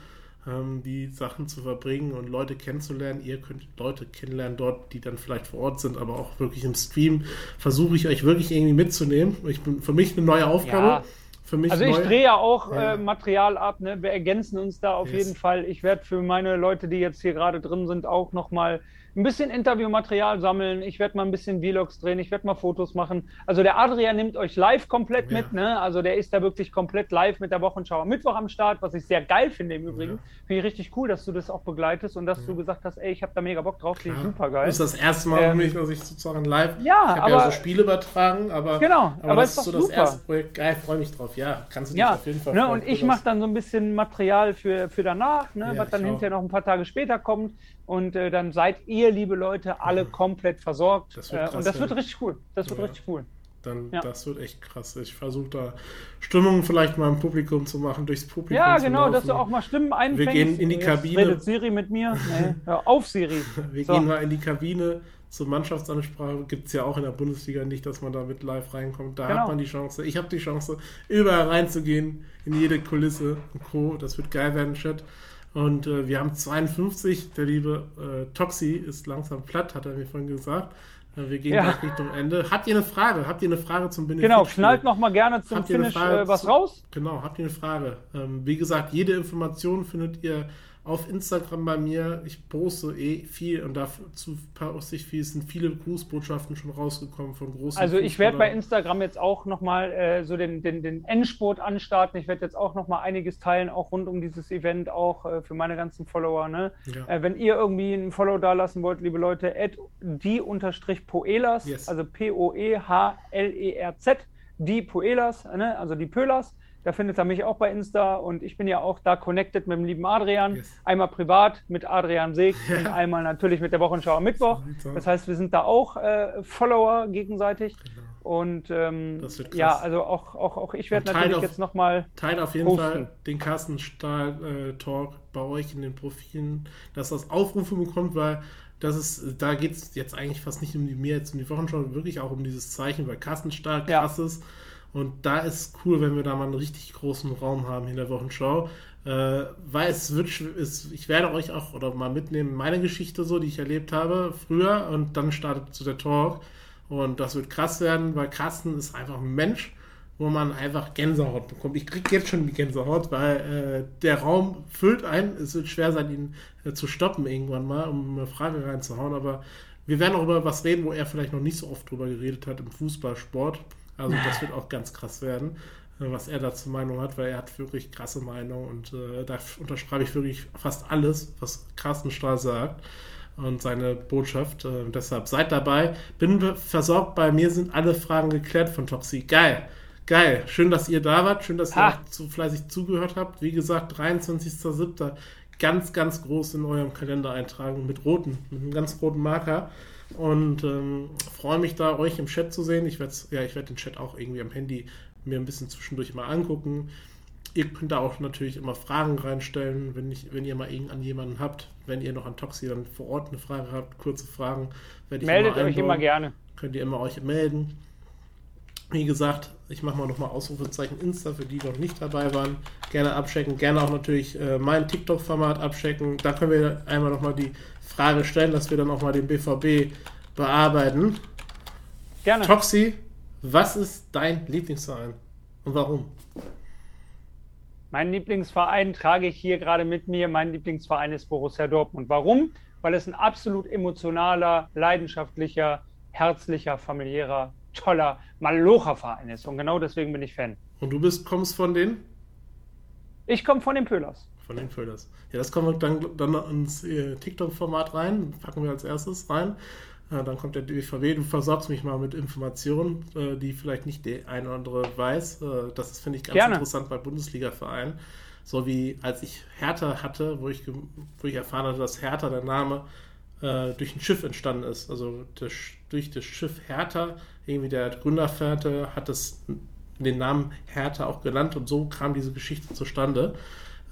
ähm, die Sachen zu verbringen und Leute kennenzulernen. Ihr könnt Leute kennenlernen dort, die dann vielleicht vor Ort sind, aber auch wirklich im Stream versuche ich euch wirklich irgendwie mitzunehmen. Ich bin für mich eine neue Aufgabe. Ja. also ich drehe ja auch ja. Äh, Material ab, ne? wir ergänzen uns da auf yes. jeden Fall. Ich werde für meine Leute, die jetzt hier gerade drin sind, auch nochmal ein bisschen Interviewmaterial sammeln. Ich werde mal ein bisschen Vlogs drehen. Ich werde mal Fotos machen. Also der Adrian nimmt euch live komplett ja. mit. Ne? Also der ist da wirklich komplett live mit der Wochenschau am Mittwoch am Start, was ich sehr geil finde im Übrigen. Ja. Finde ich richtig cool, dass du das auch begleitest und dass ja. du gesagt hast, ey, ich habe da mega Bock drauf. Finde ich super geil. Das ist das erste Mal ähm, für mich, dass ich sozusagen live. Ja, ich habe ja so Spiele übertragen, aber, genau, aber, aber das ist so das super. erste Projekt. Geil, freue mich drauf. Ja, kannst du dich auf jeden Fall. Ne? Und ich mache dann so ein bisschen Material für, für danach, ne? was dann hinterher noch ein paar Tage später kommt. Und äh, dann seid ihr, liebe Leute, alle mhm. komplett versorgt. Das äh, und das wird richtig cool. Das wird ja. richtig cool. Dann, ja. Das wird echt krass. Ich versuche da Stimmung vielleicht mal im Publikum zu machen, durchs Publikum. Ja, genau, dass du auch mal Stimmen einfängst. Wir gehen in die Kabine. Redet Siri mit mir. Nee, hör auf, Siri. Wir so. gehen mal in die Kabine zur Mannschaftsansprache. Gibt es ja auch in der Bundesliga nicht, dass man da mit live reinkommt. Da genau. hat man die Chance. Ich habe die Chance, überall reinzugehen, in jede Kulisse und Co. Das wird geil werden, Chat. Und äh, wir haben 52. Der liebe äh, Toxi ist langsam platt, hat er mir vorhin gesagt. Äh, wir gehen ja. gleich Richtung Ende. Habt ihr eine Frage? Habt ihr eine Frage zum Benefit? Genau, schnallt noch mal gerne zum Finish äh, was raus. Genau, habt ihr eine Frage? Ähm, wie gesagt, jede Information findet ihr auf Instagram bei mir. Ich poste eh viel und dazu poste ich viel. Es sind viele Grußbotschaften schon rausgekommen von großen. Also ich werde bei Instagram jetzt auch nochmal äh, so den, den, den Endspurt anstarten. Ich werde jetzt auch nochmal einiges teilen, auch rund um dieses Event, auch äh, für meine ganzen Follower. Ne? Ja. Äh, wenn ihr irgendwie ein Follow da lassen wollt, liebe Leute, die-poelas, yes. also P-O-E-H-L-E-R-Z, die Poelas, ne? also die Pölas. Da findet er mich auch bei Insta und ich bin ja auch da connected mit dem lieben Adrian. Yes. Einmal privat mit Adrian Seeg ja. und einmal natürlich mit der Wochenschau am Mittwoch. Das heißt, wir sind da auch äh, Follower gegenseitig. Genau. Und ähm, ja, also auch, auch, auch ich werde natürlich auf, jetzt nochmal. Teilt auf jeden posten. Fall den Carsten Stahl-Talk äh, bei euch in den Profilen, dass das Aufrufe bekommt, weil das ist, da geht es jetzt eigentlich fast nicht um die mehr jetzt um die Wochenschau, wirklich auch um dieses Zeichen, weil Carsten Stahl krass ja. ist und da ist cool, wenn wir da mal einen richtig großen Raum haben in der Wochenschau. Äh, weil es wird, es, ich werde euch auch oder mal mitnehmen, meine Geschichte so, die ich erlebt habe früher und dann startet zu der Talk. Und das wird krass werden, weil Carsten ist einfach ein Mensch, wo man einfach Gänsehaut bekommt. Ich kriege jetzt schon die Gänsehaut, weil äh, der Raum füllt ein. Es wird schwer sein, ihn äh, zu stoppen irgendwann mal, um eine Frage reinzuhauen. Aber wir werden auch über was reden, wo er vielleicht noch nicht so oft drüber geredet hat im Fußballsport. Also das wird auch ganz krass werden. was er dazu Meinung hat, weil er hat wirklich krasse Meinung und äh, da unterschreibe ich wirklich fast alles, was Carsten Stahl sagt und seine Botschaft. Äh, deshalb seid dabei. Bin versorgt, bei mir sind alle Fragen geklärt von Toxi. Geil. Geil. Schön, dass ihr da wart. Schön, dass ihr zu fleißig zugehört habt. Wie gesagt, 23.07. ganz, ganz groß in eurem Kalender eintragen mit roten, mit einem ganz roten Marker. Und ähm, freue mich da, euch im Chat zu sehen. Ich werde ja, ich werde den Chat auch irgendwie am Handy mir ein bisschen zwischendurch mal angucken. Ihr könnt da auch natürlich immer Fragen reinstellen, wenn, ich, wenn ihr mal an jemanden habt. Wenn ihr noch an Toxi dann vor Ort eine Frage habt, kurze Fragen, werde ich Meldet immer euch immer gerne. Könnt ihr immer euch melden. Wie gesagt, ich mache mal nochmal Ausrufezeichen Insta für die, die noch nicht dabei waren. Gerne abchecken. Gerne auch natürlich äh, mein TikTok-Format abchecken. Da können wir einmal nochmal die Frage stellen, dass wir dann auch mal den BVB bearbeiten. Gerne. Toxi, was ist dein Lieblingsverein und warum? Mein Lieblingsverein trage ich hier gerade mit mir. Mein Lieblingsverein ist Borussia Dortmund. Warum? Weil es ein absolut emotionaler, leidenschaftlicher, herzlicher, familiärer toller Malocher-Verein ist. Und genau deswegen bin ich Fan. Und du bist, kommst von den? Ich komme von den Pöhlers. Von den Pöhlers. Ja, das kommen wir dann, dann ins äh, TikTok-Format rein. Packen wir als erstes rein. Äh, dann kommt der DVB. Du versorgst mich mal mit Informationen, äh, die vielleicht nicht der eine oder andere weiß. Äh, das finde ich ganz Gerne. interessant bei Bundesliga-Vereinen. So wie als ich Hertha hatte, wo ich, wo ich erfahren hatte, dass Hertha der Name äh, durch ein Schiff entstanden ist. Also das, durch das Schiff Hertha irgendwie der Gründervater hat es den Namen Hertha auch genannt und so kam diese Geschichte zustande.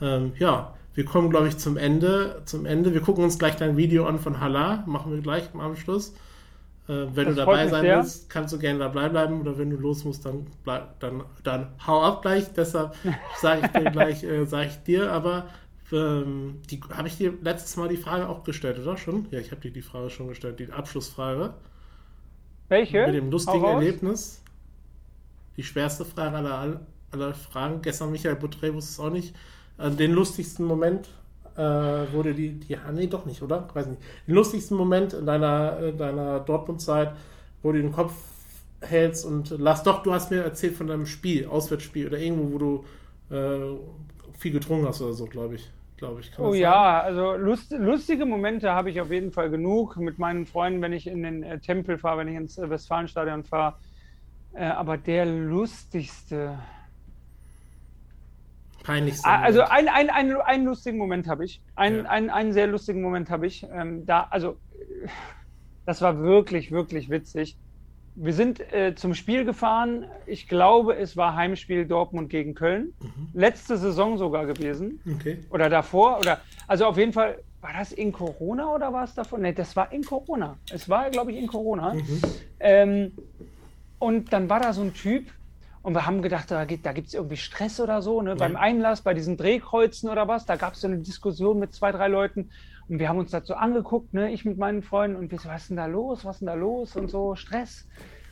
Ähm, ja, wir kommen, glaube ich, zum Ende. Zum Ende. Wir gucken uns gleich dein Video an von Hala. Machen wir gleich im Anschluss. Äh, wenn das du dabei sein sehr. willst, kannst du gerne dabei bleiben oder wenn du los musst, dann, bleib, dann, dann hau ab gleich. Deshalb sage ich dir gleich, äh, sage ich dir, aber ähm, habe ich dir letztes Mal die Frage auch gestellt, oder schon? Ja, ich habe dir die Frage schon gestellt, die Abschlussfrage. Welche? Mit dem lustigen Erlebnis. Die schwerste Frage aller, aller Fragen. Gestern Michael Boutre wusste es auch nicht. Äh, den lustigsten Moment äh, wurde die, die, nee, doch nicht, oder? Weiß nicht. Den lustigsten Moment in deiner, in deiner Dortmund-Zeit, wo du den Kopf hältst und lass doch, du hast mir erzählt von deinem Spiel, Auswärtsspiel oder irgendwo, wo du äh, viel getrunken hast oder so, glaube ich glaube ich. oh ja, also lust, lustige Momente habe ich auf jeden Fall genug mit meinen Freunden, wenn ich in den äh, Tempel fahre, wenn ich ins äh, Westfalenstadion fahre. Äh, aber der lustigste. Peinlichste. Ah, also ein, ein, ein, einen lustigen Moment habe ich. Ein, ja. ein, einen sehr lustigen Moment habe ich. Ähm, da, also, das war wirklich, wirklich witzig. Wir sind äh, zum Spiel gefahren. Ich glaube, es war Heimspiel Dortmund gegen Köln. Mhm. Letzte Saison sogar gewesen. Okay. Oder davor. Oder also auf jeden Fall, war das in Corona oder war es davor? Ne, das war in Corona. Es war, glaube ich, in Corona. Mhm. Ähm, und dann war da so ein Typ, und wir haben gedacht, da, gibt es irgendwie Stress oder so, ne? Ja. beim Einlass, bei diesen Drehkreuzen oder was. Da gab es so eine Diskussion mit zwei, drei Leuten. Und wir haben uns dazu angeguckt, ne? ich mit meinen Freunden, und wir so, was ist denn da los, was ist denn da los und so, Stress.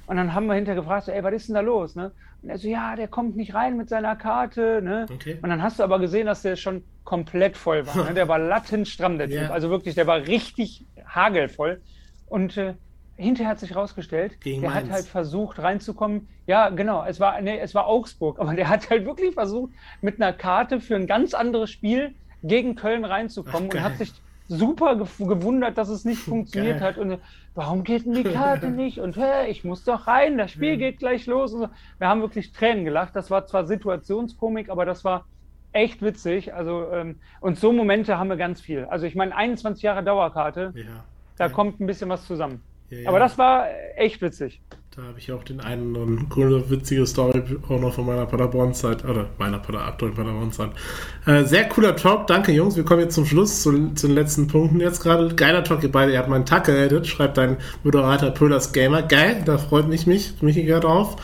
Und dann haben wir hinterher gefragt, so, ey, was ist denn da los? Ne? Und er so, ja, der kommt nicht rein mit seiner Karte. Ne? Okay. Und dann hast du aber gesehen, dass der schon komplett voll war. Ne? Der war lattenstramm, der Typ. Yeah. Also wirklich, der war richtig hagelvoll. Und äh, hinterher hat sich rausgestellt, Gegen der Mainz. hat halt versucht reinzukommen. Ja, genau, es war, nee, es war Augsburg, aber der hat halt wirklich versucht, mit einer Karte für ein ganz anderes Spiel gegen Köln reinzukommen Ach, und hat sich super gewundert, dass es nicht funktioniert Geil. hat. Und warum geht denn die Karte nicht? Und hä, ich muss doch rein, das Spiel geht gleich los. So. Wir haben wirklich Tränen gelacht. Das war zwar Situationskomik, aber das war echt witzig. Also, ähm, und so Momente haben wir ganz viel. Also ich meine, 21 Jahre Dauerkarte, ja. da ja. kommt ein bisschen was zusammen. Ja, aber das war echt witzig. Da habe ich auch den einen und coole, witzige Story auch noch von meiner Paderborn-Zeit, oder meiner Pader aktuellen Paderborn-Zeit. Äh, sehr cooler Talk, danke Jungs. Wir kommen jetzt zum Schluss, zu, zu den letzten Punkten jetzt gerade. Geiler Talk, ihr beide, ihr habt meinen Tag gerettet, schreibt dein Moderator Pöllers Gamer. Geil, da freut mich mich, mich hier drauf.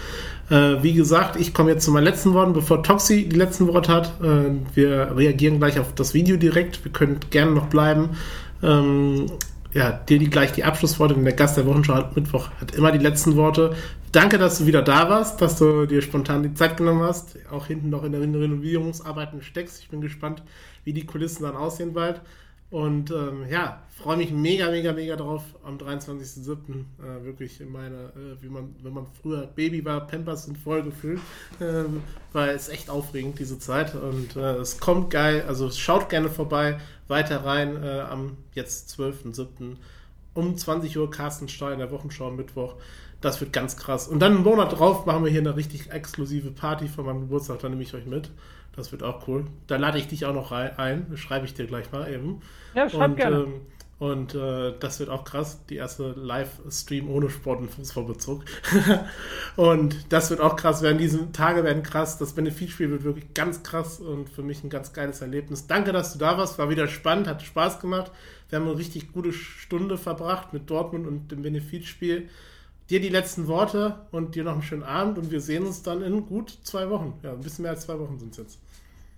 Äh, wie gesagt, ich komme jetzt zu meinen letzten Worten, bevor Toxi die letzten Worte hat. Äh, wir reagieren gleich auf das Video direkt. Wir können gerne noch bleiben. Ähm, ja, dir die, gleich die Abschlussworte, denn der Gast der Wochenschau hat Mittwoch hat immer die letzten Worte. Danke, dass du wieder da warst, dass du dir spontan die Zeit genommen hast, auch hinten noch in der Renovierungsarbeiten steckst. Ich bin gespannt, wie die Kulissen dann aussehen bald. Und ähm, ja, freue mich mega, mega, mega drauf am 23.07. Äh, wirklich in meine, äh, wie man, wenn man früher Baby war, Pampers sind voll gefühlt. Äh, weil es echt aufregend, diese Zeit. Und äh, es kommt geil. Also schaut gerne vorbei, weiter rein am jetzt 12.07. um 20 Uhr Carsten Stein, der Wochenschau am Mittwoch. Das wird ganz krass. Und dann einen Monat drauf machen wir hier eine richtig exklusive Party von meinem Geburtstag. Da nehme ich euch mit. Das wird auch cool. Da lade ich dich auch noch rein, ein. Schreibe ich dir gleich mal eben. Ja, schreib und, gerne. Ähm, und äh, das wird auch krass. Die erste Livestream ohne Sport- und Fußballbezug. und das wird auch krass werden. Diese Tage werden krass. Das Benefitspiel wird wirklich ganz krass und für mich ein ganz geiles Erlebnis. Danke, dass du da warst. War wieder spannend, hat Spaß gemacht. Wir haben eine richtig gute Stunde verbracht mit Dortmund und dem Benefitspiel dir die letzten Worte und dir noch einen schönen Abend und wir sehen uns dann in gut zwei Wochen. Ja, ein bisschen mehr als zwei Wochen sind es jetzt.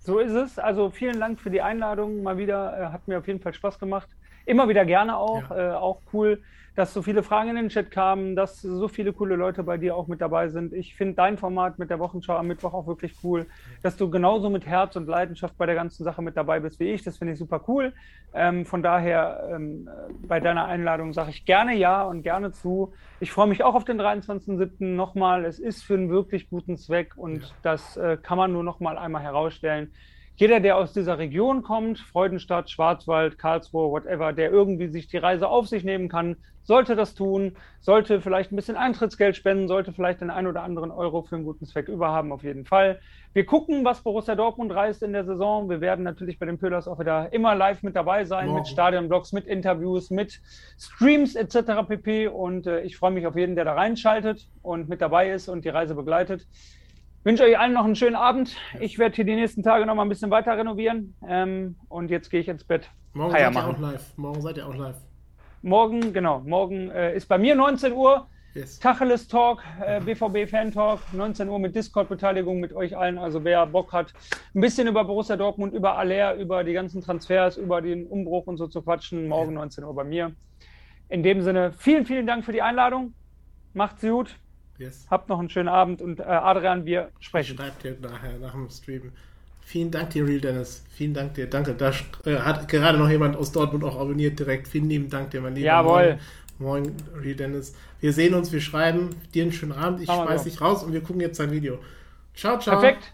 So ist es. Also vielen Dank für die Einladung. Mal wieder äh, hat mir auf jeden Fall Spaß gemacht. Immer wieder gerne auch. Ja. Äh, auch cool, dass so viele Fragen in den Chat kamen, dass so viele coole Leute bei dir auch mit dabei sind. Ich finde dein Format mit der Wochenschau am Mittwoch auch wirklich cool, dass du genauso mit Herz und Leidenschaft bei der ganzen Sache mit dabei bist wie ich. Das finde ich super cool. Ähm, von daher ähm, bei deiner Einladung sage ich gerne ja und gerne zu. Ich freue mich auch auf den 23.07. nochmal. Es ist für einen wirklich guten Zweck und ja. das äh, kann man nur nochmal einmal herausstellen jeder, der aus dieser Region kommt, Freudenstadt, Schwarzwald, Karlsruhe, whatever, der irgendwie sich die Reise auf sich nehmen kann, sollte das tun, sollte vielleicht ein bisschen Eintrittsgeld spenden, sollte vielleicht den ein oder anderen Euro für einen guten Zweck überhaben, auf jeden Fall. Wir gucken, was Borussia Dortmund reist in der Saison. Wir werden natürlich bei den Pillars auch wieder immer live mit dabei sein, wow. mit Stadionblogs, mit Interviews, mit Streams etc. pp. Und äh, ich freue mich auf jeden, der da reinschaltet und mit dabei ist und die Reise begleitet wünsche euch allen noch einen schönen Abend. Ich werde hier die nächsten Tage noch mal ein bisschen weiter renovieren. Ähm, und jetzt gehe ich ins Bett. Morgen Heier seid machen. ihr auch live. Morgen seid ihr auch live. Morgen, genau. Morgen äh, ist bei mir 19 Uhr. Yes. Tacheles Talk, äh, BVB Fan Talk, 19 Uhr mit Discord-Beteiligung mit euch allen. Also wer Bock hat, ein bisschen über Borussia Dortmund, über Aller, über die ganzen Transfers, über den Umbruch und so zu quatschen, morgen 19 Uhr bei mir. In dem Sinne, vielen, vielen Dank für die Einladung. Macht's gut. Yes. Habt noch einen schönen Abend und äh, Adrian, wir sprechen. Schreibt dir nachher nach dem Stream. Vielen Dank dir, Real Dennis. Vielen Dank dir. Danke. Da äh, hat gerade noch jemand aus Dortmund auch abonniert direkt. Vielen lieben Dank dir, mein Lieber. Jawohl. Moin, Moin, Real Dennis. Wir sehen uns, wir schreiben. Dir einen schönen Abend. Ich schmeiß dich raus und wir gucken jetzt sein Video. Ciao, ciao. Perfekt.